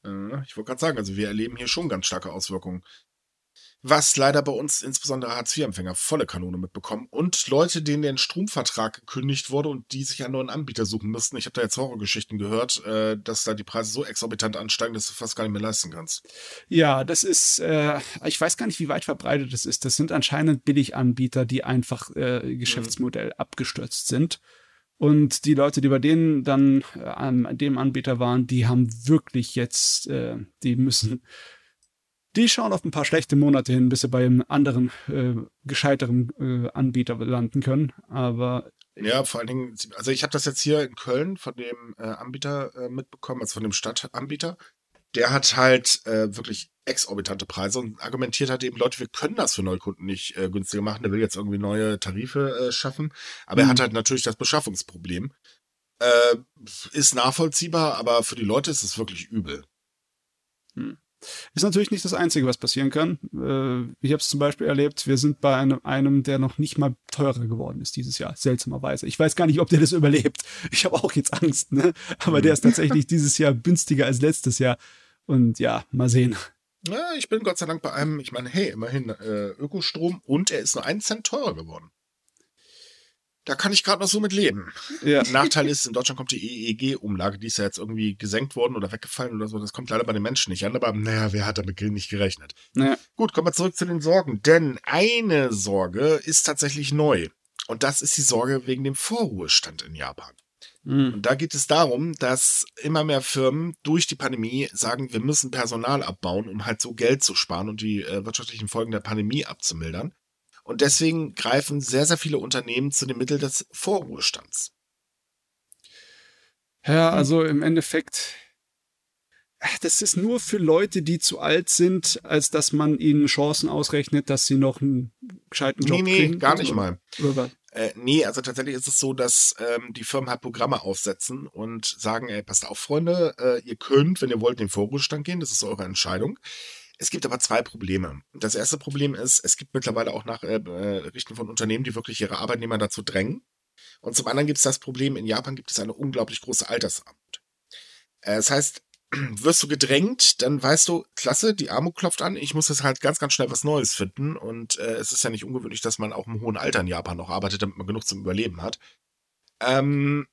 Äh, ich wollte gerade sagen, also wir erleben hier schon ganz starke Auswirkungen. Was leider bei uns insbesondere Hartz-IV-Empfänger volle Kanone mitbekommen und Leute, denen der Stromvertrag gekündigt wurde und die sich einen neuen Anbieter suchen müssten. Ich habe da jetzt Horrorgeschichten gehört, äh, dass da die Preise so exorbitant ansteigen, dass du fast gar nicht mehr leisten kannst. Ja, das ist, äh, ich weiß gar nicht, wie weit verbreitet das ist. Das sind anscheinend Billiganbieter, die einfach äh, Geschäftsmodell mhm. abgestürzt sind. Und die Leute, die bei denen dann äh, an dem Anbieter waren, die haben wirklich jetzt, äh, die müssen, die schauen auf ein paar schlechte Monate hin, bis sie bei einem anderen, äh, gescheiteren äh, Anbieter landen können. Aber ja, vor allen Dingen, also ich habe das jetzt hier in Köln von dem äh, Anbieter äh, mitbekommen, also von dem Stadtanbieter der hat halt äh, wirklich exorbitante Preise und argumentiert hat eben, Leute, wir können das für Neukunden nicht äh, günstiger machen. Der will jetzt irgendwie neue Tarife äh, schaffen. Aber mhm. er hat halt natürlich das Beschaffungsproblem. Äh, ist nachvollziehbar, aber für die Leute ist es wirklich übel. Mhm. Ist natürlich nicht das Einzige, was passieren kann. Äh, ich habe es zum Beispiel erlebt, wir sind bei einem, einem, der noch nicht mal teurer geworden ist dieses Jahr, seltsamerweise. Ich weiß gar nicht, ob der das überlebt. Ich habe auch jetzt Angst, ne? Aber der ist tatsächlich dieses Jahr günstiger als letztes Jahr. Und ja, mal sehen. Ja, ich bin Gott sei Dank bei einem, ich meine, hey, immerhin äh, Ökostrom und er ist nur einen Cent teurer geworden. Da kann ich gerade noch so mit leben. Ja. Nachteil ist, in Deutschland kommt die EEG-Umlage, die ist ja jetzt irgendwie gesenkt worden oder weggefallen oder so. Das kommt leider bei den Menschen nicht an, aber naja, wer hat damit nicht gerechnet? Naja. Gut, kommen wir zurück zu den Sorgen. Denn eine Sorge ist tatsächlich neu. Und das ist die Sorge wegen dem Vorruhestand in Japan. Mhm. Und da geht es darum, dass immer mehr Firmen durch die Pandemie sagen, wir müssen Personal abbauen, um halt so Geld zu sparen und die äh, wirtschaftlichen Folgen der Pandemie abzumildern. Und deswegen greifen sehr, sehr viele Unternehmen zu dem Mittel des Vorruhestands. Ja, also im Endeffekt, das ist nur für Leute, die zu alt sind, als dass man ihnen Chancen ausrechnet, dass sie noch einen gescheiten Job nee, nee, kriegen. gar nicht oder, mal. Oder? Äh, nee, also tatsächlich ist es so, dass ähm, die Firmen halt Programme aufsetzen und sagen, ey, passt auf, Freunde, äh, ihr könnt, wenn ihr wollt, in den Vorruhestand gehen, das ist eure Entscheidung. Es gibt aber zwei Probleme. Das erste Problem ist, es gibt mittlerweile auch Nachrichten äh, von Unternehmen, die wirklich ihre Arbeitnehmer dazu drängen. Und zum anderen gibt es das Problem, in Japan gibt es eine unglaublich große Altersarmut. Äh, das heißt, wirst du gedrängt, dann weißt du, klasse, die Armut klopft an, ich muss jetzt halt ganz, ganz schnell was Neues finden. Und äh, es ist ja nicht ungewöhnlich, dass man auch im hohen Alter in Japan noch arbeitet, damit man genug zum Überleben hat. Ähm,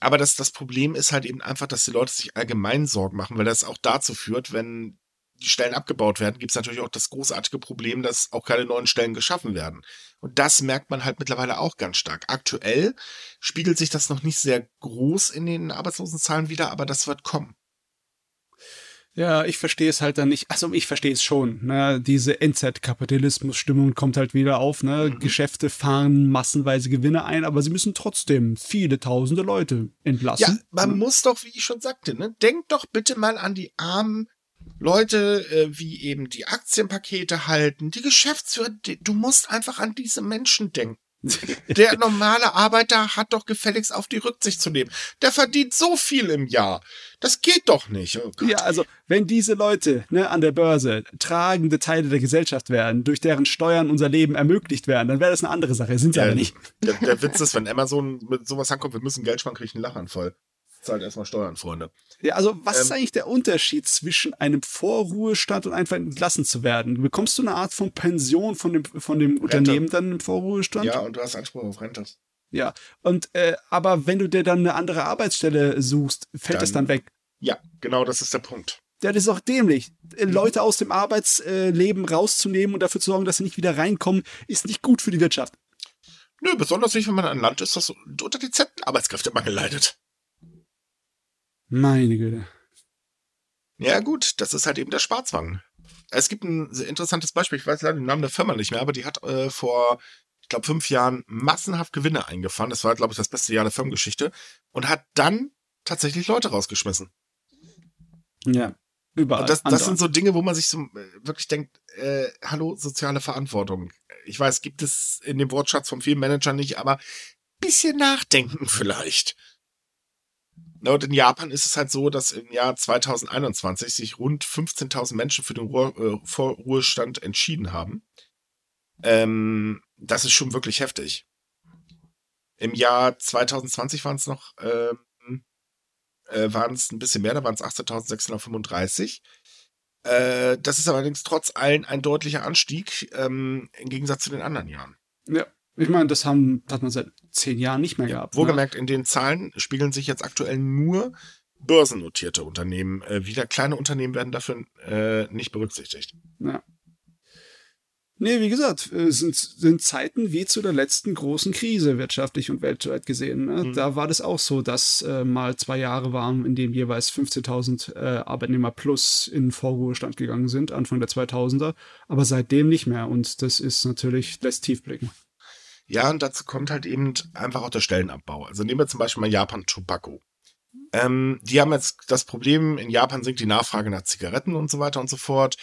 aber das, das Problem ist halt eben einfach, dass die Leute sich allgemein Sorgen machen, weil das auch dazu führt, wenn die Stellen abgebaut werden, gibt es natürlich auch das großartige Problem, dass auch keine neuen Stellen geschaffen werden. Und das merkt man halt mittlerweile auch ganz stark. Aktuell spiegelt sich das noch nicht sehr groß in den Arbeitslosenzahlen wieder, aber das wird kommen. Ja, ich verstehe es halt dann nicht. Also ich verstehe es schon. Ne? Diese NZ-Kapitalismus-Stimmung kommt halt wieder auf. Ne? Mhm. Geschäfte fahren massenweise Gewinne ein, aber sie müssen trotzdem viele tausende Leute entlassen. Ja, man mhm. muss doch, wie ich schon sagte, ne? denkt doch bitte mal an die armen Leute, äh, wie eben die Aktienpakete halten, die Geschäftsführer. Die, du musst einfach an diese Menschen denken. Der normale Arbeiter hat doch gefälligst auf die Rücksicht zu nehmen. Der verdient so viel im Jahr. Das geht doch nicht. Oh ja, also wenn diese Leute ne, an der Börse tragende Teile der Gesellschaft werden, durch deren Steuern unser Leben ermöglicht werden, dann wäre das eine andere Sache. Sind sie ja, aber nicht. Der, der Witz ist, wenn Amazon mit sowas ankommt, wir müssen Geld sparen, kriege ich einen Lachanfall zahlt erstmal Steuern, Freunde. Ja, also was ähm, ist eigentlich der Unterschied zwischen einem Vorruhestand und einfach entlassen zu werden? Bekommst du eine Art von Pension von dem, von dem Unternehmen dann im Vorruhestand? Ja, und du hast Anspruch auf Rente. Ja, und äh, aber wenn du dir dann eine andere Arbeitsstelle suchst, fällt dann, das dann weg. Ja, genau, das ist der Punkt. Ja, das ist auch dämlich. Äh, Leute aus dem Arbeitsleben rauszunehmen und dafür zu sorgen, dass sie nicht wieder reinkommen, ist nicht gut für die Wirtschaft. Nö, besonders nicht, wenn man ein Land ist, das unter dezenten Arbeitskräftemangel leidet. Meine Güte. Ja, gut, das ist halt eben der Sparzwang. Es gibt ein interessantes Beispiel, ich weiß leider den Namen der Firma nicht mehr, aber die hat äh, vor, ich glaube, fünf Jahren massenhaft Gewinne eingefahren. Das war, glaube ich, das beste Jahr der Firmengeschichte und hat dann tatsächlich Leute rausgeschmissen. Ja, überall. Das, das sind so Dinge, wo man sich so äh, wirklich denkt, äh, hallo, soziale Verantwortung. Ich weiß, gibt es in dem Wortschatz von vielen Managern nicht, aber bisschen nachdenken vielleicht. Und in Japan ist es halt so, dass im Jahr 2021 sich rund 15.000 Menschen für den Ruhe, äh, Vorruhestand entschieden haben. Ähm, das ist schon wirklich heftig. Im Jahr 2020 waren es noch, ähm, äh, waren es ein bisschen mehr, da waren es 18.635. Äh, das ist allerdings trotz allem ein deutlicher Anstieg ähm, im Gegensatz zu den anderen Jahren. Ja. Ich meine, das haben, hat man seit zehn Jahren nicht mehr gehabt. Ne? Wohlgemerkt, ne? in den Zahlen spiegeln sich jetzt aktuell nur börsennotierte Unternehmen äh, wieder. Kleine Unternehmen werden dafür äh, nicht berücksichtigt. Ja. Nee, wie gesagt, es sind, sind Zeiten wie zu der letzten großen Krise wirtschaftlich und weltweit gesehen. Ne? Mhm. Da war das auch so, dass äh, mal zwei Jahre waren, in denen jeweils 15.000 äh, Arbeitnehmer plus in Vorruhestand gegangen sind, Anfang der 2000er, aber seitdem nicht mehr und das ist natürlich, lässt tief blicken. Ja, und dazu kommt halt eben einfach auch der Stellenabbau. Also nehmen wir zum Beispiel mal Japan Tobacco. Ähm, die haben jetzt das Problem, in Japan sinkt die Nachfrage nach Zigaretten und so weiter und so fort.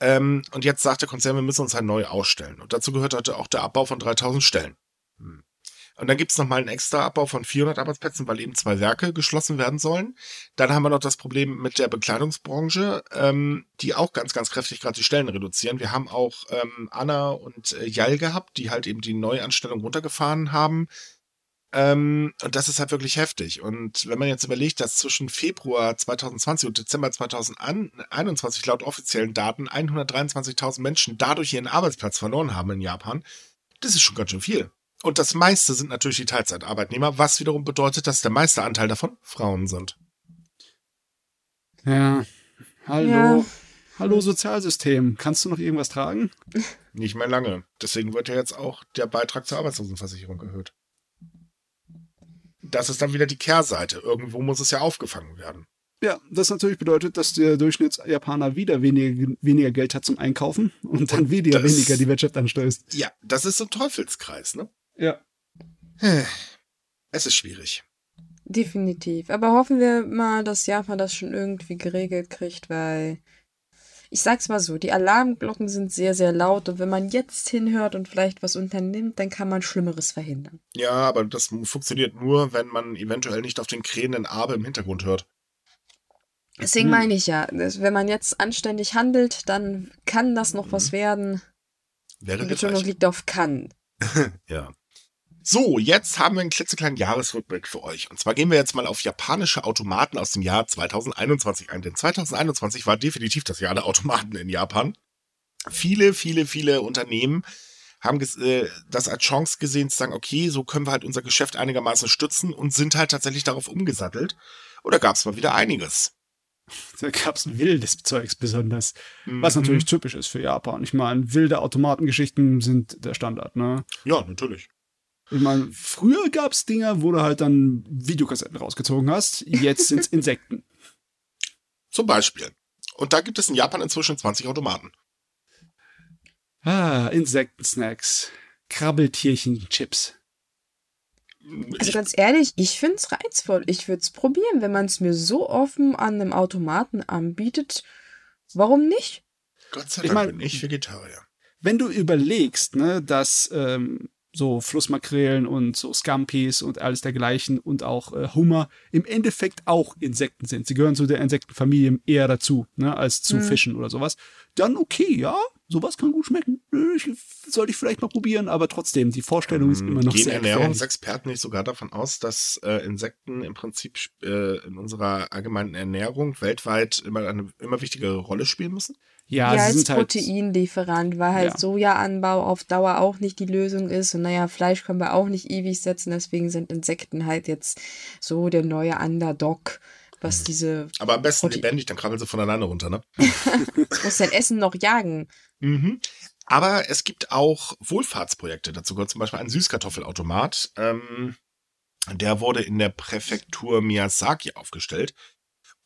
Ähm, und jetzt sagt der Konzern, wir müssen uns halt neu ausstellen. Und dazu gehört halt auch der Abbau von 3000 Stellen. Hm. Und dann gibt es nochmal einen extra Abbau von 400 Arbeitsplätzen, weil eben zwei Werke geschlossen werden sollen. Dann haben wir noch das Problem mit der Bekleidungsbranche, ähm, die auch ganz, ganz kräftig gerade die Stellen reduzieren. Wir haben auch ähm, Anna und äh, Jal gehabt, die halt eben die Neuanstellung runtergefahren haben. Ähm, und das ist halt wirklich heftig. Und wenn man jetzt überlegt, dass zwischen Februar 2020 und Dezember 2021 laut offiziellen Daten 123.000 Menschen dadurch ihren Arbeitsplatz verloren haben in Japan, das ist schon ganz schön viel. Und das meiste sind natürlich die Teilzeitarbeitnehmer, was wiederum bedeutet, dass der meiste Anteil davon Frauen sind. Ja. Hallo. Ja. Hallo Sozialsystem. Kannst du noch irgendwas tragen? Nicht mehr lange. Deswegen wird ja jetzt auch der Beitrag zur Arbeitslosenversicherung erhöht. Das ist dann wieder die Kehrseite. Irgendwo muss es ja aufgefangen werden. Ja, das natürlich bedeutet, dass der Durchschnittsjapaner wieder weniger, weniger Geld hat zum Einkaufen und dann wieder das, weniger die Wirtschaft anstößt. Ja, das ist so ein Teufelskreis, ne? Ja. Es ist schwierig. Definitiv. Aber hoffen wir mal, dass Japan das schon irgendwie geregelt kriegt, weil ich sag's mal so, die Alarmglocken sind sehr, sehr laut und wenn man jetzt hinhört und vielleicht was unternimmt, dann kann man Schlimmeres verhindern. Ja, aber das funktioniert nur, wenn man eventuell nicht auf den krähenden Abe im Hintergrund hört. Deswegen meine ich ja, wenn man jetzt anständig handelt, dann kann das noch was werden. Wäre Die Betonung liegt auf kann. ja. So, jetzt haben wir einen klitzekleinen Jahresrückblick für euch. Und zwar gehen wir jetzt mal auf japanische Automaten aus dem Jahr 2021 ein. Denn 2021 war definitiv das Jahr der Automaten in Japan. Viele, viele, viele Unternehmen haben äh, das als Chance gesehen zu sagen, okay, so können wir halt unser Geschäft einigermaßen stützen und sind halt tatsächlich darauf umgesattelt. Oder gab es mal wieder einiges? Da gab es wildes Zeugs besonders. Mhm. Was natürlich typisch ist für Japan. Ich meine, wilde Automatengeschichten sind der Standard, ne? Ja, natürlich. Ich meine, früher gab es Dinger, wo du halt dann Videokassetten rausgezogen hast. Jetzt sind es Insekten. Zum Beispiel. Und da gibt es in Japan inzwischen 20 Automaten. Ah, Insektensnacks. Krabbeltierchen-Chips. Also ganz ehrlich, ich finde es reizvoll. Ich würde es probieren, wenn man es mir so offen an einem Automaten anbietet. Warum nicht? Gott sei Dank ich mein, bin ich Vegetarier. Wenn du überlegst, ne, dass ähm, so Flussmakrelen und so Scampis und alles dergleichen und auch äh, Hummer im Endeffekt auch Insekten sind. Sie gehören zu der Insektenfamilie eher dazu, ne, als zu mhm. Fischen oder sowas. Dann okay, ja, sowas kann gut schmecken. Ich, sollte ich vielleicht mal probieren, aber trotzdem, die Vorstellung ähm, ist immer noch gehen sehr Ernährungsexperten nicht sogar davon aus, dass äh, Insekten im Prinzip äh, in unserer allgemeinen Ernährung weltweit immer eine immer wichtigere Rolle spielen müssen? Ja, ja als halt Proteinlieferant, weil halt ja. Sojaanbau auf Dauer auch nicht die Lösung ist. Und naja, Fleisch können wir auch nicht ewig setzen, deswegen sind Insekten halt jetzt so der neue Underdog, was mhm. diese. Aber am besten Prote lebendig, dann krabbeln sie voneinander runter, ne? muss dein Essen noch jagen. Mhm. Aber es gibt auch Wohlfahrtsprojekte. Dazu gehört zum Beispiel ein Süßkartoffelautomat. Ähm, der wurde in der Präfektur Miyazaki aufgestellt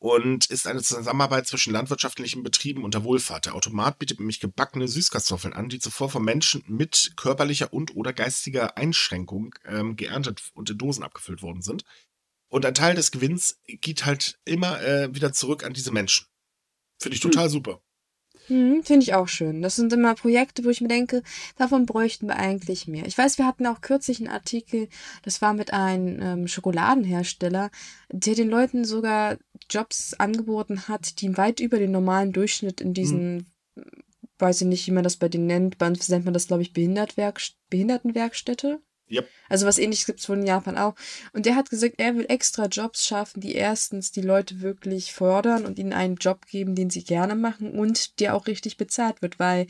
und ist eine Zusammenarbeit zwischen landwirtschaftlichen Betrieben und der Wohlfahrt. Der Automat bietet nämlich gebackene Süßkartoffeln an, die zuvor von Menschen mit körperlicher und oder geistiger Einschränkung ähm, geerntet und in Dosen abgefüllt worden sind. Und ein Teil des Gewinns geht halt immer äh, wieder zurück an diese Menschen. Finde ich hm. total hm. super. Hm, Finde ich auch schön. Das sind immer Projekte, wo ich mir denke, davon bräuchten wir eigentlich mehr. Ich weiß, wir hatten auch kürzlich einen Artikel, das war mit einem ähm, Schokoladenhersteller, der den Leuten sogar Jobs angeboten hat, die weit über den normalen Durchschnitt in diesen, hm. weiß ich nicht, wie man das bei denen nennt, bei uns nennt man das, glaube ich, Behindertwerk Behindertenwerkstätte. Yep. Also was ähnliches gibt es wohl in Japan auch. Und der hat gesagt, er will extra Jobs schaffen, die erstens die Leute wirklich fördern und ihnen einen Job geben, den sie gerne machen und der auch richtig bezahlt wird, weil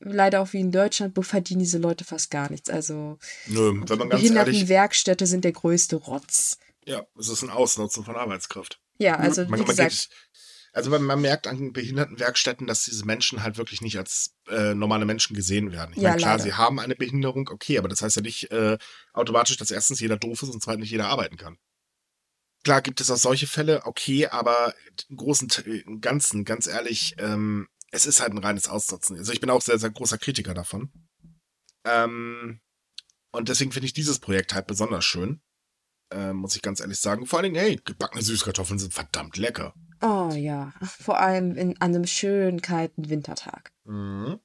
leider auch wie in Deutschland wo verdienen diese Leute fast gar nichts. Also Nö, wenn man ganz Behindertenwerkstätte sind der größte Rotz. Ja, es ist ein Ausnutzen von Arbeitskraft. Ja, also man, wie man gesagt, geht, also man merkt an Behindertenwerkstätten, dass diese Menschen halt wirklich nicht als äh, normale Menschen gesehen werden. Ich ja, meine, klar, leider. sie haben eine Behinderung, okay, aber das heißt ja nicht äh, automatisch, dass erstens jeder doof ist und zweitens nicht jeder arbeiten kann. Klar gibt es auch solche Fälle, okay, aber im großen im Ganzen, ganz ehrlich, ähm, es ist halt ein reines Ausnutzen. Also ich bin auch sehr, sehr großer Kritiker davon. Ähm, und deswegen finde ich dieses Projekt halt besonders schön. Äh, muss ich ganz ehrlich sagen. Vor allen Dingen, hey, gebackene Süßkartoffeln sind verdammt lecker. Oh ja, vor allem in, an einem schönen kalten Wintertag. Mhm.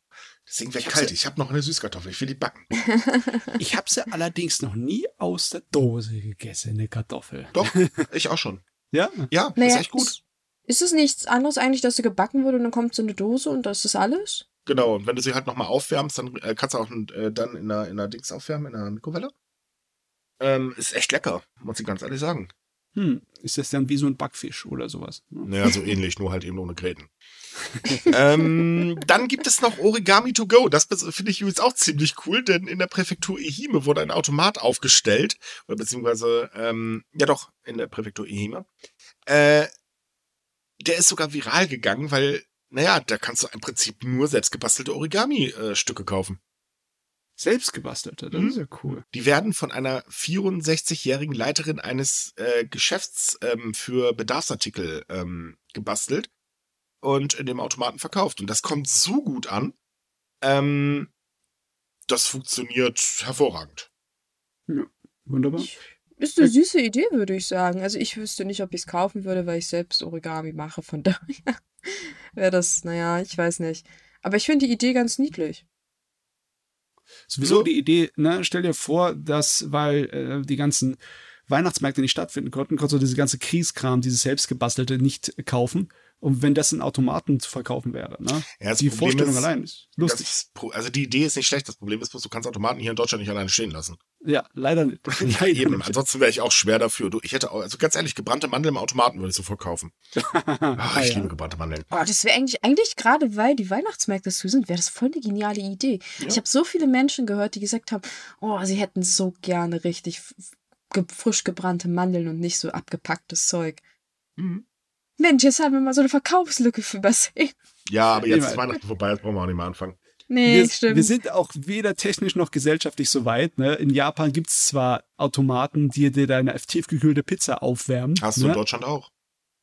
Deswegen wäre kalt. Ich habe noch eine Süßkartoffel. Ich will die backen. ich habe sie allerdings noch nie aus der Dose gegessen, eine Kartoffel. Doch, ich auch schon. ja? Ja, naja, ist echt gut. Ist, ist es nichts anderes eigentlich, dass sie gebacken wurde und dann kommt so eine Dose und das ist alles? Genau, und wenn du sie halt nochmal aufwärmst, dann äh, kannst du auch äh, dann in einer, in einer Dings aufwärmen, in einer Mikrowelle. Ähm, ist echt lecker, muss ich ganz ehrlich sagen. Hm, ist das dann wie so ein Backfisch oder sowas? Naja, so ähnlich, nur halt eben ohne Gräten. ähm, dann gibt es noch Origami to go. Das finde ich übrigens auch ziemlich cool, denn in der Präfektur Ehime wurde ein Automat aufgestellt, oder beziehungsweise, ähm, ja doch, in der Präfektur Ehime. Äh, der ist sogar viral gegangen, weil, naja, da kannst du im Prinzip nur selbstgebastelte Origami-Stücke äh, kaufen. Selbstgebastelte, das mhm. ist ja cool. Die werden von einer 64-jährigen Leiterin eines äh, Geschäfts ähm, für Bedarfsartikel ähm, gebastelt und in dem Automaten verkauft. Und das kommt so gut an. Ähm, das funktioniert hervorragend. Ja, wunderbar. Ist eine süße Idee, würde ich sagen. Also ich wüsste nicht, ob ich es kaufen würde, weil ich selbst Origami mache. Von daher wäre das, naja, ich weiß nicht. Aber ich finde die Idee ganz niedlich. Sowieso die Idee, ne, stell dir vor, dass, weil äh, die ganzen Weihnachtsmärkte nicht stattfinden konnten, konntest du diese ganze Kriegskram, dieses selbstgebastelte nicht kaufen. Und wenn das in Automaten zu verkaufen wäre, ne? Ja, die Problem Vorstellung ist, allein ist lustig. Das, also die Idee ist nicht schlecht. Das Problem ist bloß, du kannst Automaten hier in Deutschland nicht alleine stehen lassen. Ja, leider nicht. Ja, eben. Ansonsten wäre ich auch schwer dafür. Du, ich hätte auch, also ganz ehrlich, gebrannte Mandeln im Automaten würde ich sofort kaufen. Ach, ich ja. liebe gebrannte Mandeln. Oh, das wäre eigentlich, eigentlich gerade weil die Weihnachtsmärkte zu sind, wäre das voll eine geniale Idee. Ich habe so viele Menschen gehört, die gesagt haben, oh, sie hätten so gerne richtig ge frisch gebrannte Mandeln und nicht so abgepacktes Zeug. Mhm. Mensch, jetzt haben wir mal so eine Verkaufslücke für übersehen. Ja, aber jetzt ist Weihnachten vorbei, jetzt brauchen wir auch nicht mehr anfangen. Nee, wir, stimmt. wir sind auch weder technisch noch gesellschaftlich so weit. Ne? In Japan gibt es zwar Automaten, die dir deine tiefgekühlte Pizza aufwärmen. Hast du ne? in Deutschland auch?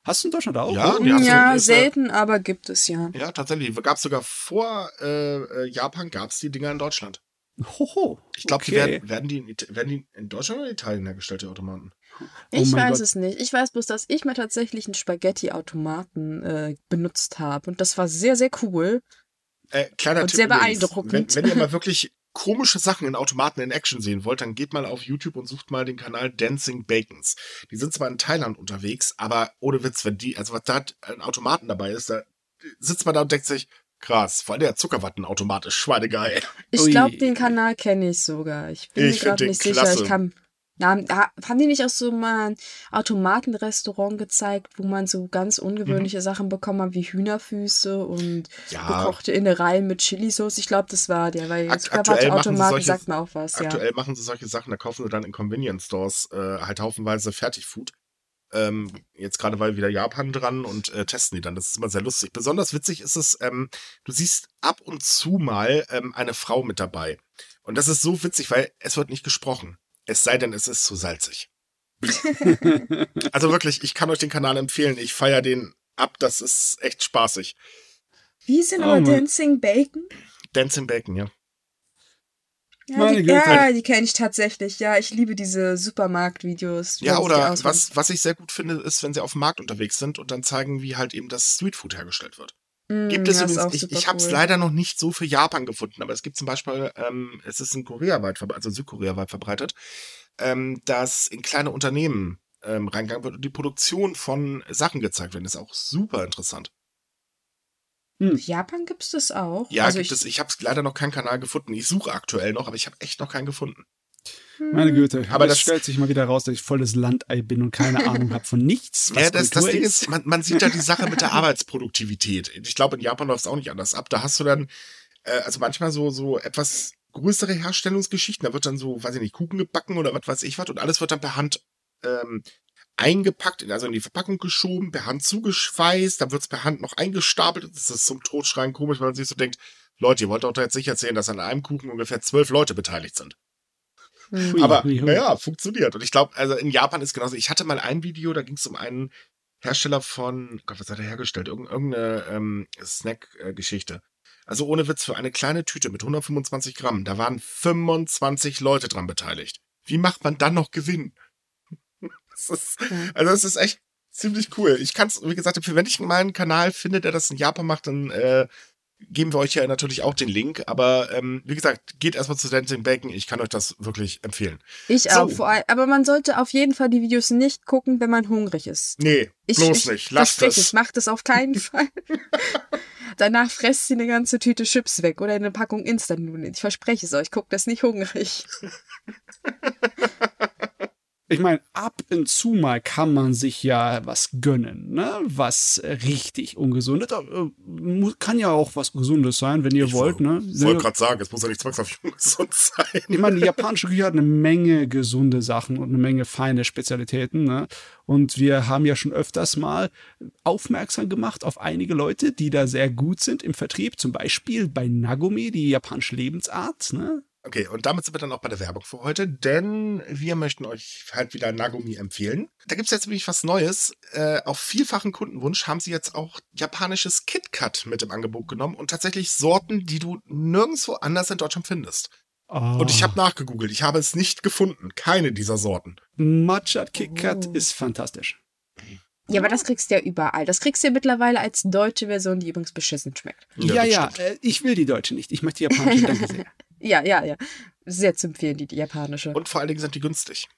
Hast du in Deutschland auch? Ja, Oh. die du- ja, ja- selten, aber gibt es ja. Ja, tatsächlich. Gab es sogar vor äh, äh, Japan, gab es die Dinger in Deutschland. Hoho. Ich glaube, die okay. werden, werden, die in, werden die in Deutschland oder in Italien hergestellt, die Automaten? Oh Ich weiß Gott. es nicht. Ich weiß bloß, dass ich mal tatsächlich einen Spaghetti-Automaten äh, benutzt habe. Und das war sehr, sehr cool. Äh, kleiner Und Tipp sehr übrigens, beeindruckend. Wenn, wenn ihr mal wirklich komische Sachen in Automaten in Action sehen wollt, dann geht mal auf YouTube und sucht mal den Kanal Dancing Bacons. Die sind zwar in Thailand unterwegs, aber ohne Witz, wenn die, also was da ein Automaten dabei ist, da sitzt man da und denkt sich, krass, vor allem der Zuckerwattenautomat ist schweinegeil. Ich glaube, den Kanal kenne ich sogar. Ich bin Ich mir gerade nicht sicher. klasse. Ich kann. Na, ha- haben die nicht auch so mal ein Automatenrestaurant gezeigt, wo man so ganz ungewöhnliche Sachen bekommen hat, wie Hühnerfüße und Ja. gekochte Innereien mit Chilisauce? Ich glaube, das war der, weil Akt- aktuell machen sie Zuckerwatteautomaten solche- sagt mir auch was, ja. Aktuell machen sie solche Sachen, da kaufen sie dann in Convenience Stores äh, halt haufenweise Fertigfood. Ähm, jetzt gerade weil wieder Japan dran und äh, testen die dann. Das ist immer sehr lustig. Besonders witzig ist es, ähm, du siehst ab und zu mal ähm, eine Frau mit dabei. Und das ist so witzig, weil es wird nicht gesprochen. Es sei denn, es ist zu salzig. Also wirklich, ich kann euch den Kanal empfehlen. Ich feiere den ab. Das ist echt spaßig. Wie sind Oh aber. Dancing Bacon? Dancing Bacon, ja. Ja, Meine die, Güte. ja, die kenne ich tatsächlich. Ja, ich liebe diese Supermarktvideos. Ja, oder was, was ich sehr gut finde, ist, wenn sie auf dem Markt unterwegs sind und dann zeigen, wie halt eben das Streetfood hergestellt wird. Mm, Gibt es ja, ist auch übrigens, ich, ich habe es cool. leider noch nicht so für Japan gefunden, aber es gibt zum Beispiel, ähm, es ist in Korea weit verbreitet, also Südkorea weit verbreitet, ähm, dass in kleine Unternehmen ähm, reingegangen wird und die Produktion von Sachen gezeigt werden. Das ist auch super interessant. Japan gibt es das auch. Ja, also gibt ich, es, ich habe leider noch keinen Kanal gefunden. Ich suche aktuell noch, aber ich habe echt noch keinen gefunden. Meine Güte. Aber Aber das- stellt sich mal wieder raus, dass ich volles Landei bin und keine Ahnung habe von nichts. Was Ja, das, das Ding ist, man, man sieht da die Sache mit der Arbeitsproduktivität. Ich glaube, in Japan läuft es auch nicht anders ab. Da hast du dann, äh, also manchmal so, so etwas größere Herstellungsgeschichten. Da wird dann so, weiß ich nicht, Kuchen gebacken oder was weiß ich was und alles wird dann per Hand ähm, eingepackt, also in die Verpackung geschoben, per Hand zugeschweißt, dann wird es per Hand noch eingestapelt. Das ist zum Totschreien komisch, weil man sich so denkt, Leute, ihr wollt doch da jetzt nicht erzählen, dass an einem Kuchen ungefähr zwölf Leute beteiligt sind. Hm. Hui, Aber naja, funktioniert. Und ich glaube, also in Japan ist genauso. Ich hatte mal ein Video, da ging es um einen Hersteller von, Gott, was hat er hergestellt? Irgend, irgendeine ähm, Snack-Geschichte. Also ohne Witz, für eine kleine Tüte mit 125 Gramm, da waren 25 Leute dran beteiligt. Wie macht man dann noch Gewinn? Das ist, also das ist echt ziemlich cool. Ich kann es, wie gesagt, wenn ich mal einen Kanal finde, der das in Japan macht, dann äh, geben wir euch ja natürlich auch den Link. Aber ähm, wie gesagt, geht erstmal zu Dancing Bacon. Ich kann euch das wirklich empfehlen. Ich So. auch. Vor allem, aber man sollte auf jeden Fall die Videos nicht gucken, wenn man hungrig ist. Nee, Ich, bloß ich nicht. Lasst es. es. Macht es auf keinen Fall. Danach fresst sie eine ganze Tüte Chips weg oder eine Packung Instant-Nudeln. Ich verspreche es euch. Guckt das nicht hungrig. Ich meine, ab und zu mal kann man sich ja was gönnen, ne? Was richtig ungesund ist. Aber, äh, Kann ja auch was Gesundes sein, wenn ihr Ich wollt, ne? Ich wollte gerade sagen, es muss ja nicht zwangsläufig ungesund sein. Ich meine, die japanische Küche hat eine Menge gesunde Sachen und eine Menge feine Spezialitäten. Ne? Und wir haben ja schon öfters mal aufmerksam gemacht auf einige Leute, die da sehr gut sind im Vertrieb. Zum Beispiel bei Nagomi, die japanische Lebensart. Ne? Okay, und damit sind wir dann auch bei der Werbung für heute, denn wir möchten euch halt wieder Nagomi empfehlen. Da gibt's jetzt nämlich was Neues. Äh, auf vielfachen Kundenwunsch haben sie jetzt auch japanisches KitKat mit im Angebot genommen und tatsächlich Sorten, die du nirgendwo anders in Deutschland findest. Oh. Und ich habe nachgegoogelt. Ich habe es nicht gefunden. Keine dieser Sorten. Matcha KitKat Oh. ist fantastisch. Ja, aber das kriegst du ja überall. Das kriegst du ja mittlerweile als deutsche Version, die übrigens beschissen schmeckt. Ja, ja, stimmt. äh, ich will die deutsche nicht. Ich möchte die japanische, danke sehr. Ja, ja, ja. Sehr zu empfehlen, die, die japanische. Und vor allen Dingen sind die günstig.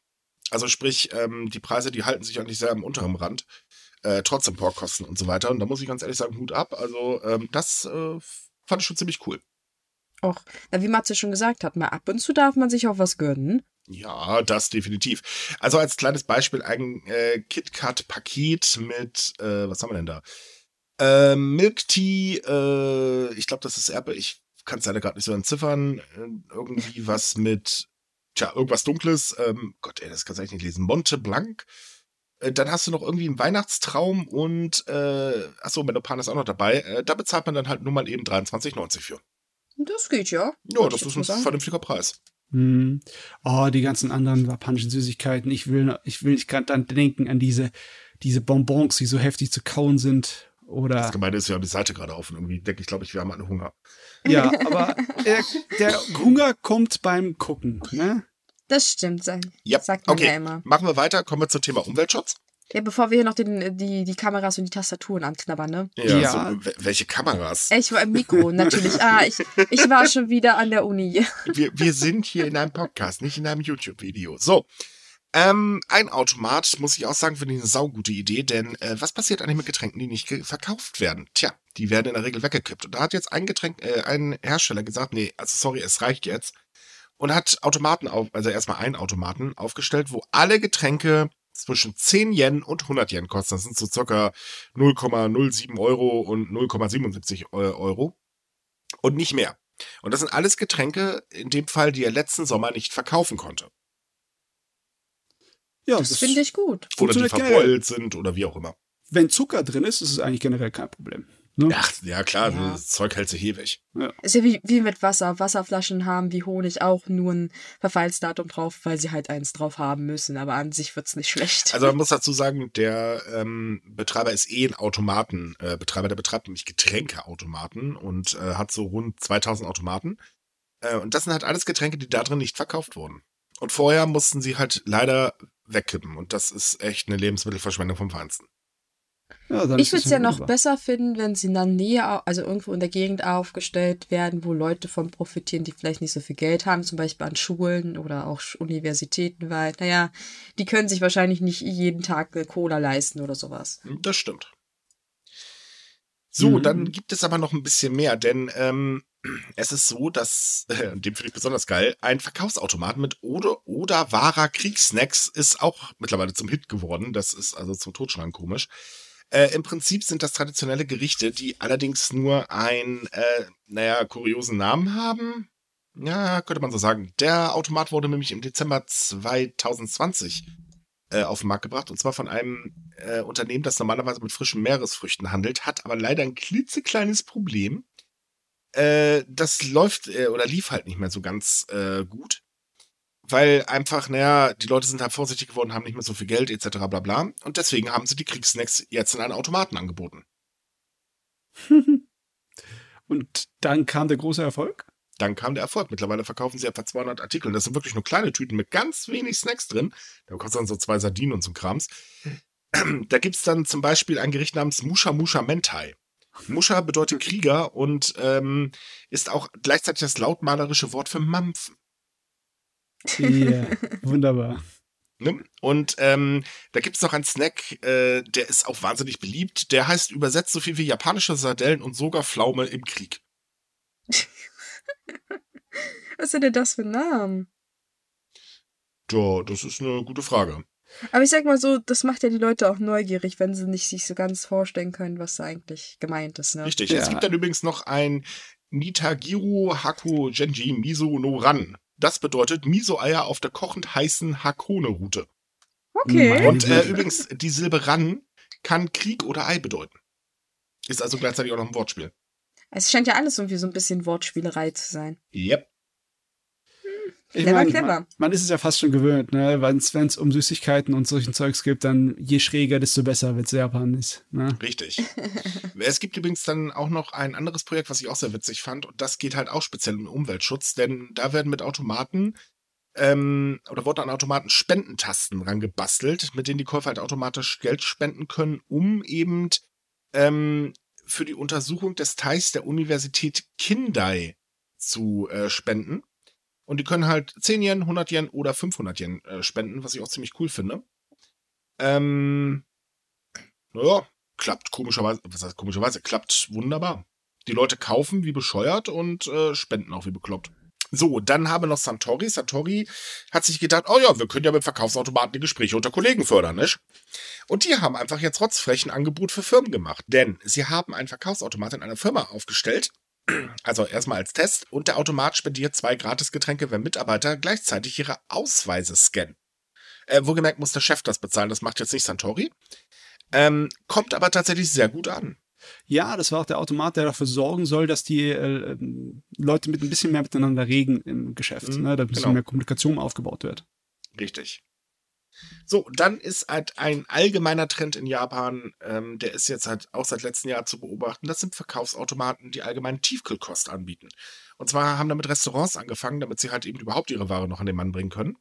Also sprich, ähm, die Preise, die halten sich eigentlich sehr am unteren Rand. Äh, trotz Importkosten und so weiter. Und da muss ich ganz ehrlich sagen, Hut ab. Also ähm, das äh, fand ich schon ziemlich cool. Auch, na, wie Matze schon gesagt hat, mal ab und zu darf man sich auch was gönnen. Ja, das definitiv. Also als kleines Beispiel ein äh, KitKat-Paket mit, äh, was haben wir denn da? Äh, Milk Tea, äh, ich glaube, das ist Erbe, ich kann es leider gerade nicht so entziffern. Äh, irgendwie was mit, tja, irgendwas Dunkles. Ähm, Gott, ey, das kannst du eigentlich nicht lesen. Monte Blanc. Äh, Dann hast du noch irgendwie einen Weihnachtstraum und, äh, achso, Menopan ist auch noch dabei. Äh, da bezahlt man dann halt nur mal eben 23,90 für. Das geht ja. Ja, das ist ein sagen. vernünftiger Preis. Hm. Oh, die ganzen anderen japanischen Süßigkeiten. Ich will, ich will nicht gerade dann denken an diese, diese Bonbons, die so heftig zu kauen sind. Oder, Das Gemeinde ist ja die Seite gerade auf und irgendwie denke ich, glaube ich, wir haben alle Hunger. ja, aber äh, der Hunger kommt beim Gucken, ne? Das stimmt. Ja, sagt man okay. ja immer. Machen wir weiter, kommen wir zum Thema Umweltschutz. Ja, bevor wir hier noch den, die, die Kameras und die Tastaturen anknabbern, ne? Ja. So, wel- welche Kameras? Ich war im Mikro, natürlich. Ah, ich, ich war schon wieder an der Uni. Wir, wir sind hier in einem Podcast, nicht in einem YouTube-Video. So. Ähm, ein Automat, muss ich auch sagen, finde ich eine saugute Idee, denn äh, was passiert eigentlich mit Getränken, die nicht verkauft werden? Tja, die werden in der Regel weggekippt. Und da hat jetzt ein Getränk, äh, ein Hersteller gesagt, nee, also sorry, es reicht jetzt. Und hat Automaten auf, also erstmal einen Automaten aufgestellt, wo alle Getränke zwischen 10 Yen und 100 Yen kosten. Das sind so circa 0,07 Euro und 0,77 Eu- Euro. Und nicht mehr. Und das sind alles Getränke, in dem Fall, die er letzten Sommer nicht verkaufen konnte. Ja, Das finde ich gut. Oder die verbeult sind oder wie auch immer. Wenn Zucker drin ist, ist es eigentlich generell kein Problem. Ne? Ach, ja klar, Ja. das Zeug hält sich ewig. Ist ja wie, wie mit Wasser. Wasserflaschen haben wie Honig auch nur ein Verfallsdatum drauf, weil sie halt eins drauf haben müssen. Aber an sich wird's nicht schlecht. Also man muss dazu sagen, der ähm, Betreiber ist eh ein Automaten. Äh, Betreiber, der betreibt nämlich Getränkeautomaten und äh, hat so rund 2000 Automaten. Äh, und das sind halt alles Getränke, die da drin nicht verkauft wurden. Und vorher mussten sie halt leider wegkippen. Und das ist echt eine Lebensmittelverschwendung vom Feinsten. Ja, dann ich würde es ja noch wunderbar. besser finden, wenn sie in der Nähe, also irgendwo in der Gegend aufgestellt werden, wo Leute von profitieren, die vielleicht nicht so viel Geld haben, zum Beispiel an Schulen oder auch Universitäten, weil, naja, die können sich wahrscheinlich nicht jeden Tag eine Cola leisten oder sowas. Das stimmt. So, Mhm. dann gibt es aber noch ein bisschen mehr, denn ähm, es ist so, dass, äh, dem finde ich besonders geil, ein Verkaufsautomat mit oder oder wahrer Kriegssnacks ist auch mittlerweile zum Hit geworden. Das ist also zum Totschlagen komisch. Äh, Im Prinzip sind das traditionelle Gerichte, die allerdings nur einen, äh, naja, kuriosen Namen haben. Ja, könnte man so sagen. Der Automat wurde nämlich im Dezember 2020 äh, auf den Markt gebracht. Und zwar von einem äh, Unternehmen, das normalerweise mit frischen Meeresfrüchten handelt, hat aber leider ein klitzekleines Problem. Äh, das läuft äh, oder lief halt nicht mehr so ganz äh, gut. Weil einfach, naja, die Leute sind halt vorsichtig geworden, haben nicht mehr so viel Geld, etc. bla bla. Und deswegen haben sie die Kriegssnacks jetzt in einen Automaten angeboten. Und dann kam der große Erfolg. Dann kam der Erfolg. Mittlerweile verkaufen sie etwa 200 Artikel. Das sind wirklich nur kleine Tüten mit ganz wenig Snacks drin. Da kostet dann so zwei Sardinen und so Krams. Da gibt's dann zum Beispiel ein Gericht namens Musha Musha Mentai. Musha bedeutet Krieger und ähm, ist auch gleichzeitig das lautmalerische Wort für Mampfen. Ja, wunderbar. Ne? Und ähm, da gibt's noch einen Snack, äh, der ist auch wahnsinnig beliebt. Der heißt übersetzt so viel wie japanische Sardellen und sogar Pflaume im Krieg. Was ist denn das für ein Name? Ja, das ist eine gute Frage. Aber ich sag mal so, das macht ja die Leute auch neugierig, wenn sie nicht sich so ganz vorstellen können, was da eigentlich gemeint ist. Ne? Richtig. Ja. Es gibt dann übrigens noch ein Nitagiru Haku Genji Miso no Ran. Das bedeutet Miso-Eier auf der kochend heißen Hakone-Route. Okay. Und äh, übrigens, die Silbe Ran kann Krieg oder Ei bedeuten. Ist also gleichzeitig auch noch ein Wortspiel. Es scheint ja alles irgendwie so ein bisschen Wortspielerei zu sein. Yep. Ich Clever, mein, clever. Man, man ist es ja fast schon gewöhnt, ne? Wenn es um Süßigkeiten und solchen Zeugs gibt, dann je schräger, desto besser, wenn es Japan ist. Ne? Richtig. es gibt übrigens dann auch noch ein anderes Projekt, was ich auch sehr witzig fand. Und das geht halt auch speziell um Umweltschutz, denn da werden mit Automaten ähm, oder wurden an Automaten Spendentasten rangebastelt, mit denen die Käufer halt automatisch Geld spenden können, um eben ähm, für die Untersuchung des Teichs der Universität Kindai zu äh, spenden. Und die können halt 10 Yen, 100 Yen oder 500 Yen äh, spenden, was ich auch ziemlich cool finde. Ähm, naja, klappt komischerweise, was heißt komischerweise, klappt wunderbar. Die Leute kaufen wie bescheuert und äh, spenden auch wie bekloppt. So, dann haben wir noch Santori. Santori hat sich gedacht, oh ja, wir können ja mit Verkaufsautomaten die Gespräche unter Kollegen fördern, nicht? Und die haben einfach jetzt rotzfrechen Angebot für Firmen gemacht. Denn sie haben einen Verkaufsautomat in einer Firma aufgestellt. Also erstmal als Test. Und der Automat spendiert zwei Gratisgetränke, wenn Mitarbeiter gleichzeitig ihre Ausweise scannen. Äh, wohlgemerkt muss der Chef das bezahlen, das macht jetzt nicht Santori. Ähm, kommt aber tatsächlich sehr gut an. Ja, das war auch der Automat, der dafür sorgen soll, dass die äh, Leute mit ein bisschen mehr miteinander reden im Geschäft, mhm, ne, dass ein bisschen genau. mehr Kommunikation aufgebaut wird. Richtig. So, dann ist halt ein allgemeiner Trend in Japan, ähm, der ist jetzt halt auch seit letztem Jahr zu beobachten. Das sind Verkaufsautomaten, die allgemein Tiefkühlkost anbieten. Und zwar haben damit Restaurants angefangen, damit sie halt eben überhaupt ihre Ware noch an den Mann bringen können.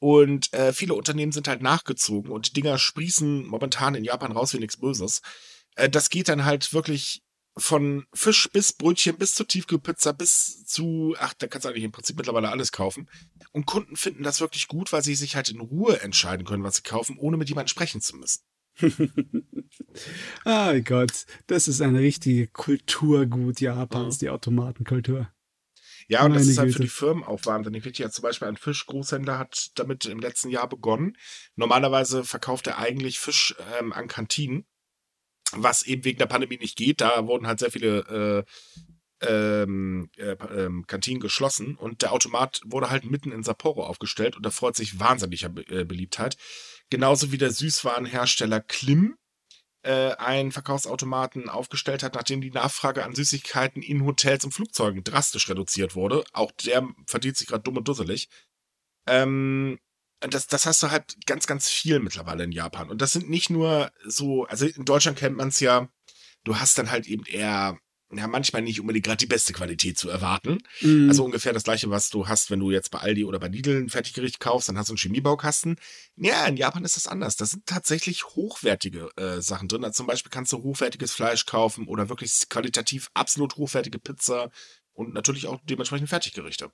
Und äh, viele Unternehmen sind halt nachgezogen und die Dinger sprießen momentan in Japan raus wie nichts Böses. Äh, das geht dann halt wirklich von Fisch bis Brötchen bis zur Tiefkühlpizza bis zu, ach, da kannst du eigentlich im Prinzip mittlerweile alles kaufen. Und Kunden finden das wirklich gut, weil sie sich halt in Ruhe entscheiden können, was sie kaufen, ohne mit jemandem sprechen zu müssen. oh Gott, das ist eine richtige Kulturgut Japans, mhm. die Automatenkultur. Ja, und Meine das ist halt Güte. für die Firmen auch wahnsinnig wichtig. Ja, zum Beispiel ein Fischgroßhändler hat damit im letzten Jahr begonnen. Normalerweise verkauft er eigentlich Fisch ähm, an Kantinen was eben wegen der Pandemie nicht geht. Da wurden halt sehr viele äh, ähm, äh, ähm, Kantinen geschlossen und der Automat wurde halt mitten in Sapporo aufgestellt und da freut sich wahnsinniger Be äh, Beliebtheit. Genauso wie der Süßwarenhersteller Klim äh, einen Verkaufsautomaten aufgestellt hat, nachdem die Nachfrage an Süßigkeiten in Hotels und Flugzeugen drastisch reduziert wurde. Auch der verdient sich gerade dumm und dusselig. Ähm, das, das hast du halt ganz, ganz viel mittlerweile in Japan. Und das sind nicht nur so, also in Deutschland kennt man es ja, du hast dann halt eben eher, ja, manchmal nicht unbedingt gerade die beste Qualität zu erwarten. Mm. Also ungefähr das gleiche, was du hast, wenn du jetzt bei Aldi oder bei Lidl ein Fertiggericht kaufst, dann hast du einen Chemiebaukasten. Ja, in Japan ist das anders. Da sind tatsächlich hochwertige äh, Sachen drin. Also zum Beispiel kannst du hochwertiges Fleisch kaufen oder wirklich qualitativ absolut hochwertige Pizza und natürlich auch dementsprechend Fertiggerichte.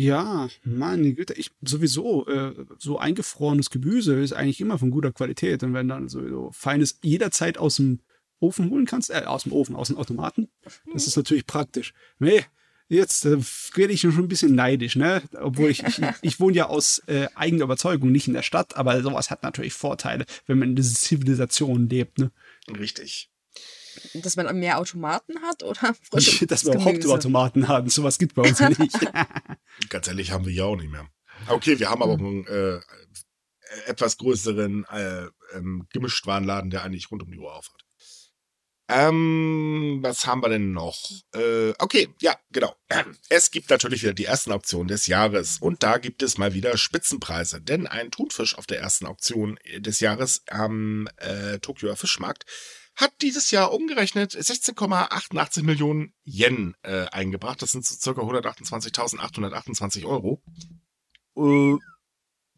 Ja, meine Güte, ich sowieso, äh, so eingefrorenes Gemüse ist eigentlich immer von guter Qualität. Und wenn dann sowieso feines jederzeit aus dem Ofen holen kannst, äh, aus dem Ofen, aus dem Automaten, das ist natürlich praktisch. Nee, jetzt äh, werde ich schon ein bisschen neidisch, ne? Obwohl ich, ich, ich wohne ja aus äh, eigener Überzeugung nicht in der Stadt, aber sowas hat natürlich Vorteile, wenn man in dieser Zivilisation lebt, ne? Richtig. Dass man mehr Automaten hat oder frische Dass wir Hauptautomaten haben. Sowas gibt bei uns nicht. Ganz ehrlich, haben wir ja auch nicht mehr. Okay, wir haben aber einen äh, etwas größeren äh, ähm, Gemischtwarenladen, der eigentlich rund um die Uhr aufhat. Ähm, was haben wir denn noch? Äh, okay, ja, genau. Es gibt natürlich wieder die ersten Auktionen des Jahres und da gibt es mal wieder Spitzenpreise, denn ein Thunfisch auf der ersten Auktion des Jahres am äh, Tokioer Fischmarkt hat dieses Jahr umgerechnet 16,88 Millionen Yen äh, eingebracht. Das sind so circa 128.828 Euro. Äh,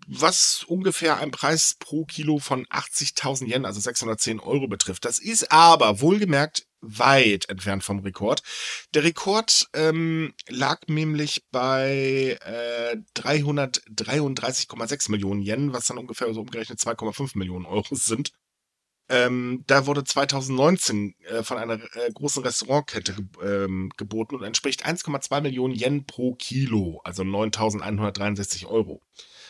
was ungefähr ein Preis pro Kilo von 80.000 Yen, also 610 Euro betrifft. Das ist aber wohlgemerkt weit entfernt vom Rekord. Der Rekord ähm, lag nämlich bei äh, 333,6 Millionen Yen, was dann ungefähr so umgerechnet 2,5 Millionen Euro sind. Ähm, da wurde 2019 äh, von einer äh, großen Restaurantkette ge ähm, geboten und entspricht 1,2 Millionen Yen pro Kilo, also 9.163 Euro.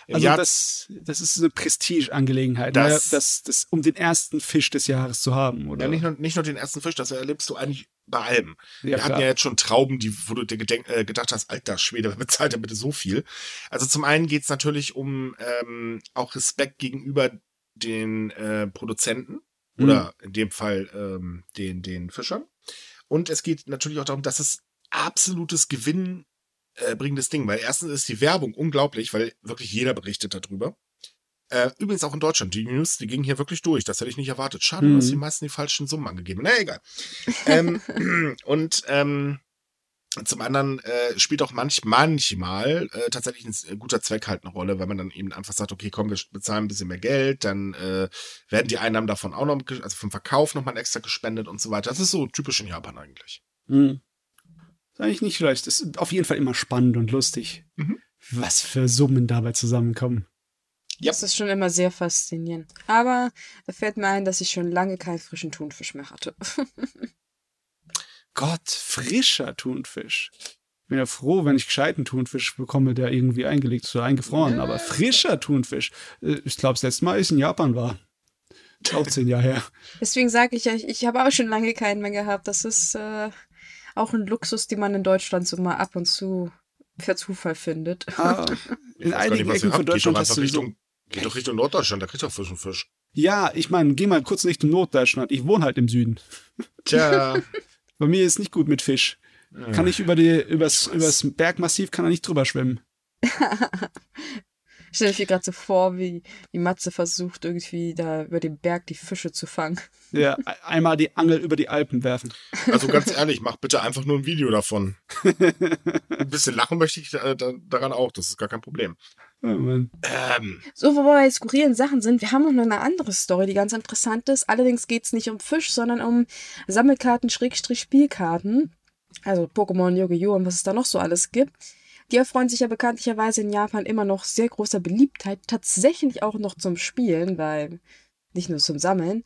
Im also Jahr das, das ist eine Prestigeangelegenheit, ne? das, das, das, um den ersten Fisch des Jahres zu haben, oder? Ja, nicht nur, nicht nur den ersten Fisch, das erlebst du eigentlich bei allem. Ja, Wir klar. hatten ja jetzt schon Trauben, die, wo du dir gedenk, äh, gedacht hast, alter Schwede, wer bezahlt denn bitte so viel? Also zum einen geht's natürlich um ähm, auch Respekt gegenüber den äh, Produzenten oder mhm. in dem Fall ähm, den, den Fischern. Und es geht natürlich auch darum, dass es absolutes Gewinn äh, bringendes Ding, weil erstens ist die Werbung unglaublich, weil wirklich jeder berichtet darüber. Äh, übrigens auch in Deutschland, die News, die gingen hier wirklich durch. Das hätte ich nicht erwartet. Schade, Mhm. dass die meisten die falschen Summen angegeben haben. Na egal. ähm, und ähm, zum anderen äh, spielt auch manch, manchmal äh, tatsächlich ein, ein guter Zweck halt eine Rolle, weil man dann eben einfach sagt, okay, komm, wir bezahlen ein bisschen mehr Geld, dann äh, werden die Einnahmen davon auch noch, also vom Verkauf nochmal extra gespendet und so weiter. Das ist so typisch in Japan eigentlich. Hm. Ist eigentlich nicht schlecht. Das ist auf jeden Fall immer spannend und lustig. Mhm. Was für Summen dabei zusammenkommen. Ja. Das ist schon immer sehr faszinierend. Aber da fällt mir ein, dass ich schon lange keinen frischen Thunfisch mehr hatte. Gott, frischer Thunfisch. Ich bin ja froh, wenn ich gescheiten Thunfisch bekomme, der irgendwie eingelegt ist oder eingefroren. Aber frischer Thunfisch. äh, Ich glaube, das letzte Mal ist in Japan war. Auch zehn Jahre her. Deswegen sage ich ja, ich, ich habe auch schon lange keinen mehr gehabt. Das ist äh, auch ein Luxus, den man in Deutschland so mal ab und zu per Zufall findet. Ah, in Ich einigen nicht, Ecken von Deutschland doch hast einfach du so. Richtung, geht doch Richtung Norddeutschland, da kriegt doch frischen Fisch. Ja, ich meine, geh mal kurz Richtung Norddeutschland. Ich wohne halt im Süden. Tja. Bei mir ist nicht gut mit Fisch. Kann ich über die, übers, übers Bergmassiv kann er nicht drüber schwimmen. Ich stelle mir gerade so vor, wie, wie Matze versucht, irgendwie da über den Berg die Fische zu fangen. Ja, e- einmal die Angel über die Alpen werfen. Also ganz ehrlich, mach bitte einfach nur ein Video davon. Ein bisschen lachen möchte ich da, daran auch, das ist gar kein Problem. Oh Mann. Ähm, So, wo wir bei skurrilen Sachen sind, wir haben noch eine andere Story, die ganz interessant ist. Allerdings geht es nicht um Fisch, sondern um Sammelkarten, Schrägstrich Spielkarten. Also Pokémon, Yu-Gi-Oh! und was es da noch so alles gibt. Die erfreuen sich ja bekanntlicherweise in Japan immer noch sehr großer Beliebtheit. Tatsächlich auch noch zum Spielen, weil nicht nur zum Sammeln.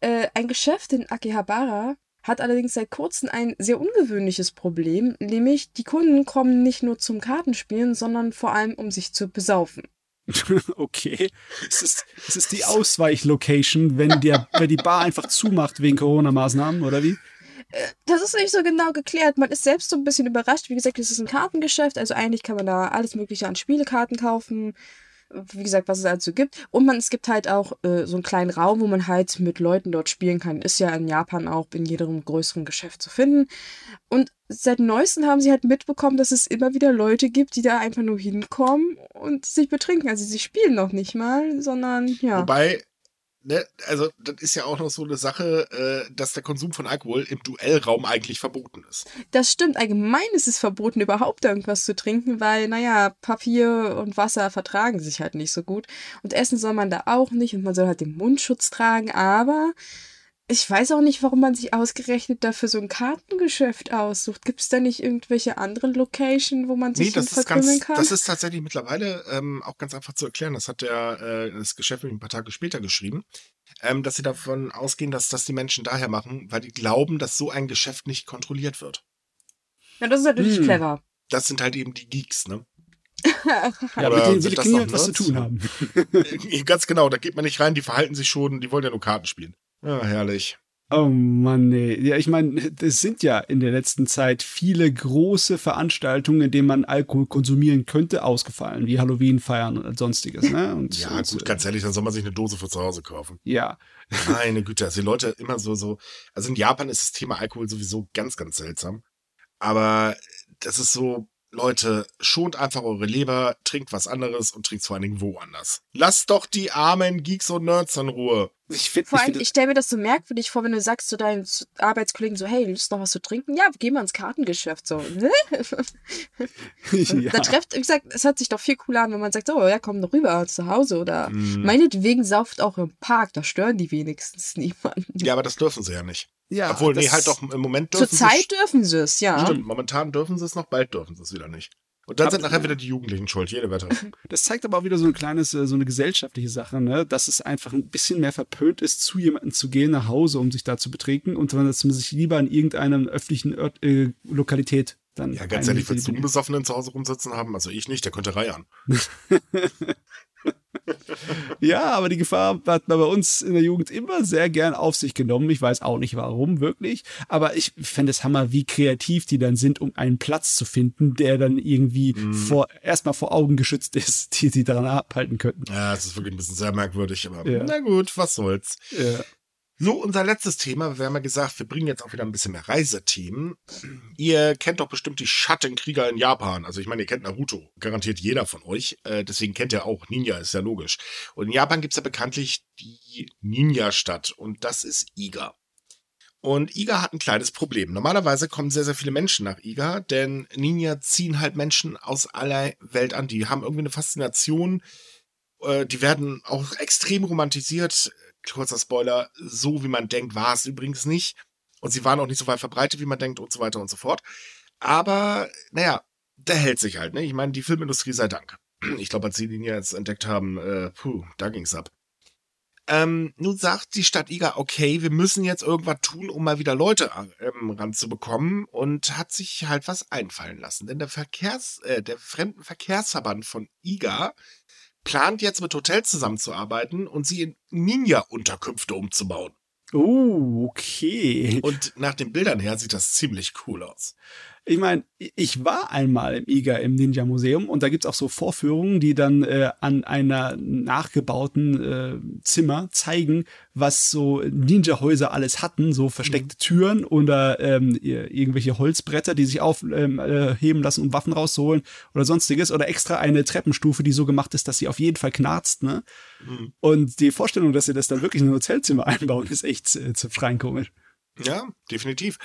Äh, ein Geschäft in Akihabara hat allerdings seit kurzem ein sehr ungewöhnliches Problem, nämlich die Kunden kommen nicht nur zum Kartenspielen, sondern vor allem um sich zu besaufen. Okay. Es ist, es ist die Ausweichlocation, wenn, der, wenn die Bar einfach zumacht wegen Corona-Maßnahmen, oder wie? Das ist nicht so genau geklärt. Man ist selbst so ein bisschen überrascht. Wie gesagt, es ist ein Kartengeschäft. Also eigentlich kann man da alles Mögliche an Spielekarten kaufen. Wie gesagt, was es also gibt. Und man, es gibt halt auch äh, so einen kleinen Raum, wo man halt mit Leuten dort spielen kann. Ist ja in Japan auch in jedem größeren Geschäft zu finden. Und seit neuestem haben sie halt mitbekommen, dass es immer wieder Leute gibt, die da einfach nur hinkommen und sich betrinken. Also sie spielen noch nicht mal, sondern ja. Wobei, ne, also das ist ja auch noch so eine Sache, äh, dass der Konsum von Alkohol im Duellraum eigentlich verboten ist. Das stimmt. Allgemein ist es verboten, überhaupt irgendwas zu trinken, weil, naja, Papier und Wasser vertragen sich halt nicht so gut. Und essen soll man da auch nicht und man soll halt den Mundschutz tragen, aber ich weiß auch nicht, warum man sich ausgerechnet dafür so ein Kartengeschäft aussucht. Gibt es da nicht irgendwelche anderen Location, wo man sich Nee, das ist ganz, kann? das ist tatsächlich mittlerweile ähm, auch ganz einfach zu erklären. Das hat der äh, das Geschäft ein paar Tage später geschrieben, ähm, dass sie davon ausgehen, dass das die Menschen daher machen, weil die glauben, dass so ein Geschäft nicht kontrolliert wird. ja, das ist natürlich Hm. clever. Das sind halt eben die Geeks, ne? Ja, Oder mit denen will das ich noch niemand was zu tun haben. Äh, Ganz genau, da geht man nicht rein, die verhalten sich schon, die wollen ja nur Karten spielen. Ja, herrlich. Oh Mann, nee. Ja, ich meine, es sind ja in der letzten Zeit viele große Veranstaltungen, in denen man Alkohol konsumieren könnte, ausgefallen, wie Halloween feiern und sonstiges, ne? Und, Ja, und, gut, äh, ganz ehrlich, dann soll man sich eine Dose für zu Hause kaufen. Ja, Meine Güte, also die Leute immer so, so, also in Japan ist das Thema Alkohol sowieso ganz, ganz seltsam. Aber das ist so, Leute, schont einfach eure Leber, trinkt was anderes und trinkt vor allen Dingen woanders. Lasst doch die armen Geeks und Nerds in Ruhe. ich finde, Vor ich allem, find, ich stelle mir das so merkwürdig vor, wenn du sagst zu deinen Arbeitskollegen so, hey, Lust noch was zu trinken? Ja, gehen wir ins Kartengeschäft. So, ne? ja. Da trefft, wie gesagt, es hört sich doch viel cooler an, wenn man sagt, oh ja, komm doch rüber zu Hause oder Hm. meinetwegen sauft auch im Park, da stören die wenigstens niemanden. Ja, aber das dürfen sie ja nicht. Ja, Obwohl, nee, halt doch, im Moment dürfen Zur Zeit sie. dürfen sie es, ja. Stimmt, momentan dürfen sie es noch, bald dürfen sie es wieder nicht. Und dann sind nachher wieder die Jugendlichen schuld, jede Wette. Das zeigt aber auch wieder so ein kleines, äh, so eine gesellschaftliche Sache, ne? Dass es einfach ein bisschen mehr verpönt ist, zu jemandem zu gehen nach Hause, um sich da zu betrinken und dass man sich lieber in irgendeiner öffentlichen Ort, äh, Lokalität dann. Ja, ganz ehrlich, willst du einen. Besoffenen zu Hause rumsitzen haben? Also ich nicht, der könnte reiern. Ja, aber die Gefahr hat man bei uns in der Jugend immer sehr gern auf sich genommen. Ich weiß auch nicht warum, wirklich. Aber ich fände es Hammer, wie kreativ die dann sind, um einen Platz zu finden, der dann irgendwie Mhm. vor, erstmal vor Augen geschützt ist, die sie daran abhalten könnten. Ja, es ist wirklich ein bisschen sehr merkwürdig, aber Ja. na gut, was soll's. Ja. So, unser letztes Thema. Wir haben ja gesagt, wir bringen jetzt auch wieder ein bisschen mehr Reisethemen. Ihr kennt doch bestimmt die Schattenkrieger in Japan. Also ich meine, ihr kennt Naruto. Garantiert jeder von euch. Äh, deswegen kennt ihr auch Ninja, ist ja logisch. Und in Japan gibt's ja bekanntlich die Ninja-Stadt. Und das ist Iga. Und Iga hat ein kleines Problem. Normalerweise kommen sehr, sehr viele Menschen nach Iga, denn Ninja ziehen halt Menschen aus aller Welt an. Die haben irgendwie eine Faszination. Äh, die werden auch extrem romantisiert kurzer Spoiler, so wie man denkt, war es übrigens nicht. Und sie waren auch nicht so weit verbreitet, wie man denkt und so weiter und so fort. Aber, naja, der hält sich halt, ne? Ich meine, die Filmindustrie sei Dank. Ich glaube, als sie den jetzt entdeckt haben, äh, puh, da ging's ab. Ähm, nun sagt die Stadt Iga, okay, wir müssen jetzt irgendwas tun, um mal wieder Leute ähm, ranzubekommen und hat sich halt was einfallen lassen. Denn der Verkehrs, äh, der Fremdenverkehrsverband von Iga plant jetzt mit Hotels zusammenzuarbeiten und sie in Ninja-Unterkünfte umzubauen. Oh, okay. Und nach den Bildern her sieht das ziemlich cool aus. Ich meine, ich war einmal im IGA im Ninja Museum und da gibt's auch so Vorführungen, die dann äh, an einer nachgebauten äh, Zimmer zeigen, was so Ninja-Häuser alles hatten, so versteckte mhm. Türen oder ähm, irgendwelche Holzbretter, die sich aufheben ähm, äh, lassen, um Waffen rauszuholen oder sonstiges oder extra eine Treppenstufe, die so gemacht ist, dass sie auf jeden Fall knarzt. Ne? Mhm. Und die Vorstellung, dass sie das dann wirklich in ein Hotelzimmer einbauen, ist echt äh, zu komisch. Ja, definitiv.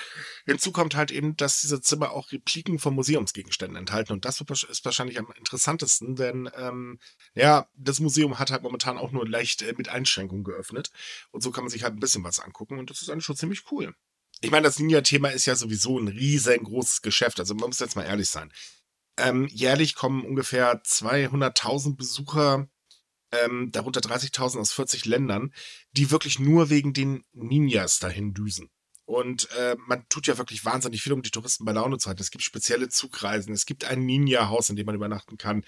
Hinzu kommt halt eben, dass diese Zimmer auch Repliken von Museumsgegenständen enthalten. Und das ist wahrscheinlich am interessantesten, denn ähm, ja, das Museum hat halt momentan auch nur leicht äh, mit Einschränkungen geöffnet. Und so kann man sich halt ein bisschen was angucken. Und das ist eigentlich schon ziemlich cool. Ich meine, das Ninja-Thema ist ja sowieso ein riesengroßes Geschäft. Also man muss jetzt mal ehrlich sein. Ähm, jährlich kommen ungefähr 200.000 Besucher ähm, darunter 30.000 aus 40 Ländern, die wirklich nur wegen den Ninjas dahin düsen. Und äh, man tut ja wirklich wahnsinnig viel, um die Touristen bei Laune zu halten. Es gibt spezielle Zugreisen, es gibt ein Ninja-Haus, in dem man übernachten kann.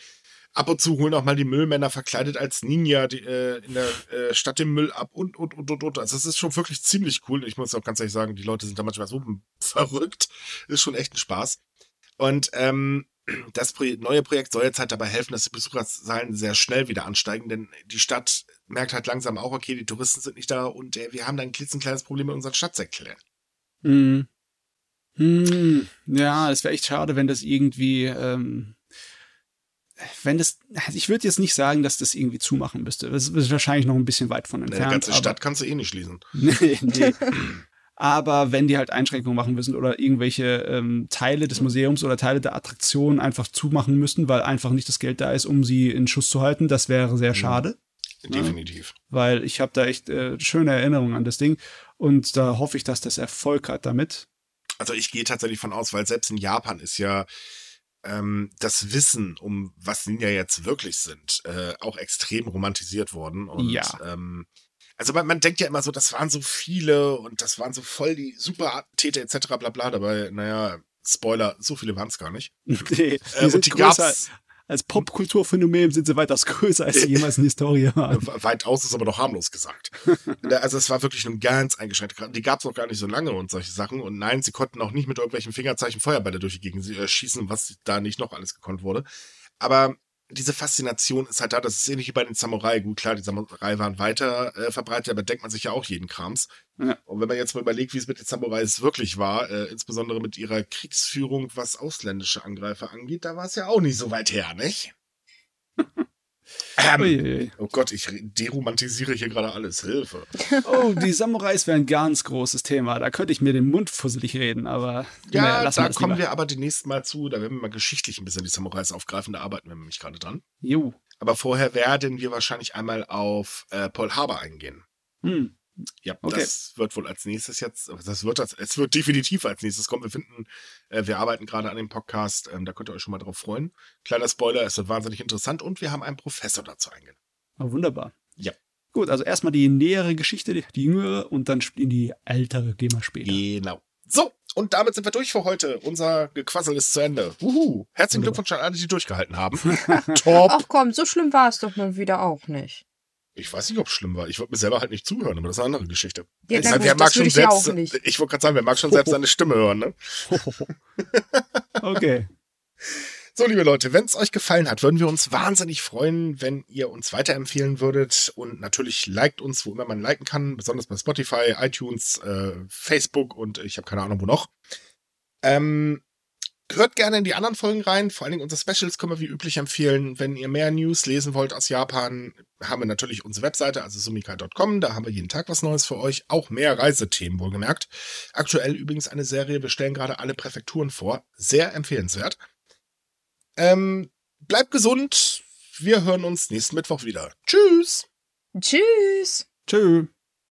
Ab und zu holen auch mal die Müllmänner verkleidet als Ninja die, äh, in der äh, Stadt den Müll ab und, und, und, und, und. Also es ist schon wirklich ziemlich cool. Ich muss auch ganz ehrlich sagen, die Leute sind da manchmal so verrückt. Ist schon echt ein Spaß. Und ähm, das neue Projekt soll jetzt halt dabei helfen, dass die Besucherzahlen sehr schnell wieder ansteigen, denn die Stadt merkt halt langsam auch, okay, die Touristen sind nicht da und äh, wir haben da ein klitzekleines Problem mit unseren Stadtsäckchen. Hm. Hm. Ja, es wäre echt schade, wenn das irgendwie, ähm, wenn das, also ich würde jetzt nicht sagen, dass das irgendwie zumachen müsste. Das ist wahrscheinlich noch ein bisschen weit von entfernt. Die ganze Stadt kannst du eh nicht schließen. nee, nee. Aber wenn die halt Einschränkungen machen müssen oder irgendwelche ähm, Teile des Museums oder Teile der Attraktion einfach zumachen müssen, weil einfach nicht das Geld da ist, um sie in Schuss zu halten, das wäre sehr schade. Definitiv. Ja, weil ich habe da echt äh, schöne Erinnerungen an das Ding und da hoffe ich, dass das Erfolg hat damit. Also ich gehe tatsächlich von aus, weil selbst in Japan ist ja ähm, das Wissen, um was Ninja jetzt wirklich sind, äh, auch extrem romantisiert worden. Und ja. ähm, also man, man denkt ja immer so, das waren so viele und das waren so voll die Supertäter etc. bla bla. Dabei, naja, Spoiler, so viele waren es gar nicht. nee, die, äh, und die gab's. Als Popkulturphänomen sind sie weitaus größer, als sie jemals in der Historie waren. Weitaus ist aber noch harmlos gesagt. also es war wirklich nur ganz eingeschränkt. Die gab es noch gar nicht so lange und solche Sachen. Und nein, sie konnten auch nicht mit irgendwelchen Fingerzeichen Feuerbälle durch die Gegend äh, schießen, was da nicht noch alles gekonnt wurde. Aber diese Faszination ist halt da, das ist ähnlich wie bei den Samurai. Gut, klar, die Samurai waren weiter äh, verbreitet, aber denkt man sich ja auch jeden Krams. Ja. Und wenn man jetzt mal überlegt, wie es mit den Samurais wirklich war, äh, insbesondere mit ihrer Kriegsführung, was ausländische Angreifer angeht, da war es ja auch nicht so weit her, nicht? Ähm, oh Gott, ich deromantisiere hier gerade alles. Hilfe. Oh, die Samurais wären ein ganz großes Thema. Da könnte ich mir den Mund fusselig reden, aber. Ja, naja, da kommen lieber. wir aber demnächst mal zu. Da werden wir mal geschichtlich ein bisschen die Samurais aufgreifen. Da arbeiten wir nämlich gerade dran. Jo. Aber vorher werden wir wahrscheinlich einmal auf äh, Paul Haber eingehen. Hm. Ja, okay. das wird wohl als nächstes jetzt, das wird als, es wird definitiv als nächstes kommen. Wir finden, äh, wir arbeiten gerade an dem Podcast, ähm, da könnt ihr euch schon mal drauf freuen. Kleiner Spoiler, es wird wahnsinnig interessant und wir haben einen Professor dazu eingehen. Oh, wunderbar. Ja. Gut, also erstmal die nähere Geschichte, die jüngere und dann in die ältere gehen wir später. Genau. So, und damit sind wir durch für heute. Unser Gequassel ist zu Ende. Uhu. Herzlichen Glückwunsch an alle, die durchgehalten haben. Top. Ach komm, so schlimm war es doch mal wieder auch nicht. Ich weiß nicht, ob es schlimm war. Ich wollte mir selber halt nicht zuhören, aber das ist eine andere Geschichte. Ja, ich meine, wer mag schon selbst, ich, ich wollte gerade sagen, wer mag schon selbst seine Stimme hören, ne? okay. So, liebe Leute, wenn es euch gefallen hat, würden wir uns wahnsinnig freuen, wenn ihr uns weiterempfehlen würdet und natürlich liked uns, wo immer man liken kann, besonders bei Spotify, iTunes, äh, Facebook und ich habe keine Ahnung wo noch. Ähm, hört gerne in die anderen Folgen rein. Vor allen Dingen unsere Specials können wir wie üblich empfehlen. Wenn ihr mehr News lesen wollt aus Japan, haben wir natürlich unsere Webseite, also sumika.com. Da haben wir jeden Tag was Neues für euch. Auch mehr Reisethemen, wohlgemerkt. Aktuell übrigens eine Serie. Wir stellen gerade alle Präfekturen vor. Sehr empfehlenswert. Ähm, bleibt gesund. Wir hören uns nächsten Mittwoch wieder. Tschüss. Tschüss. Tschüss.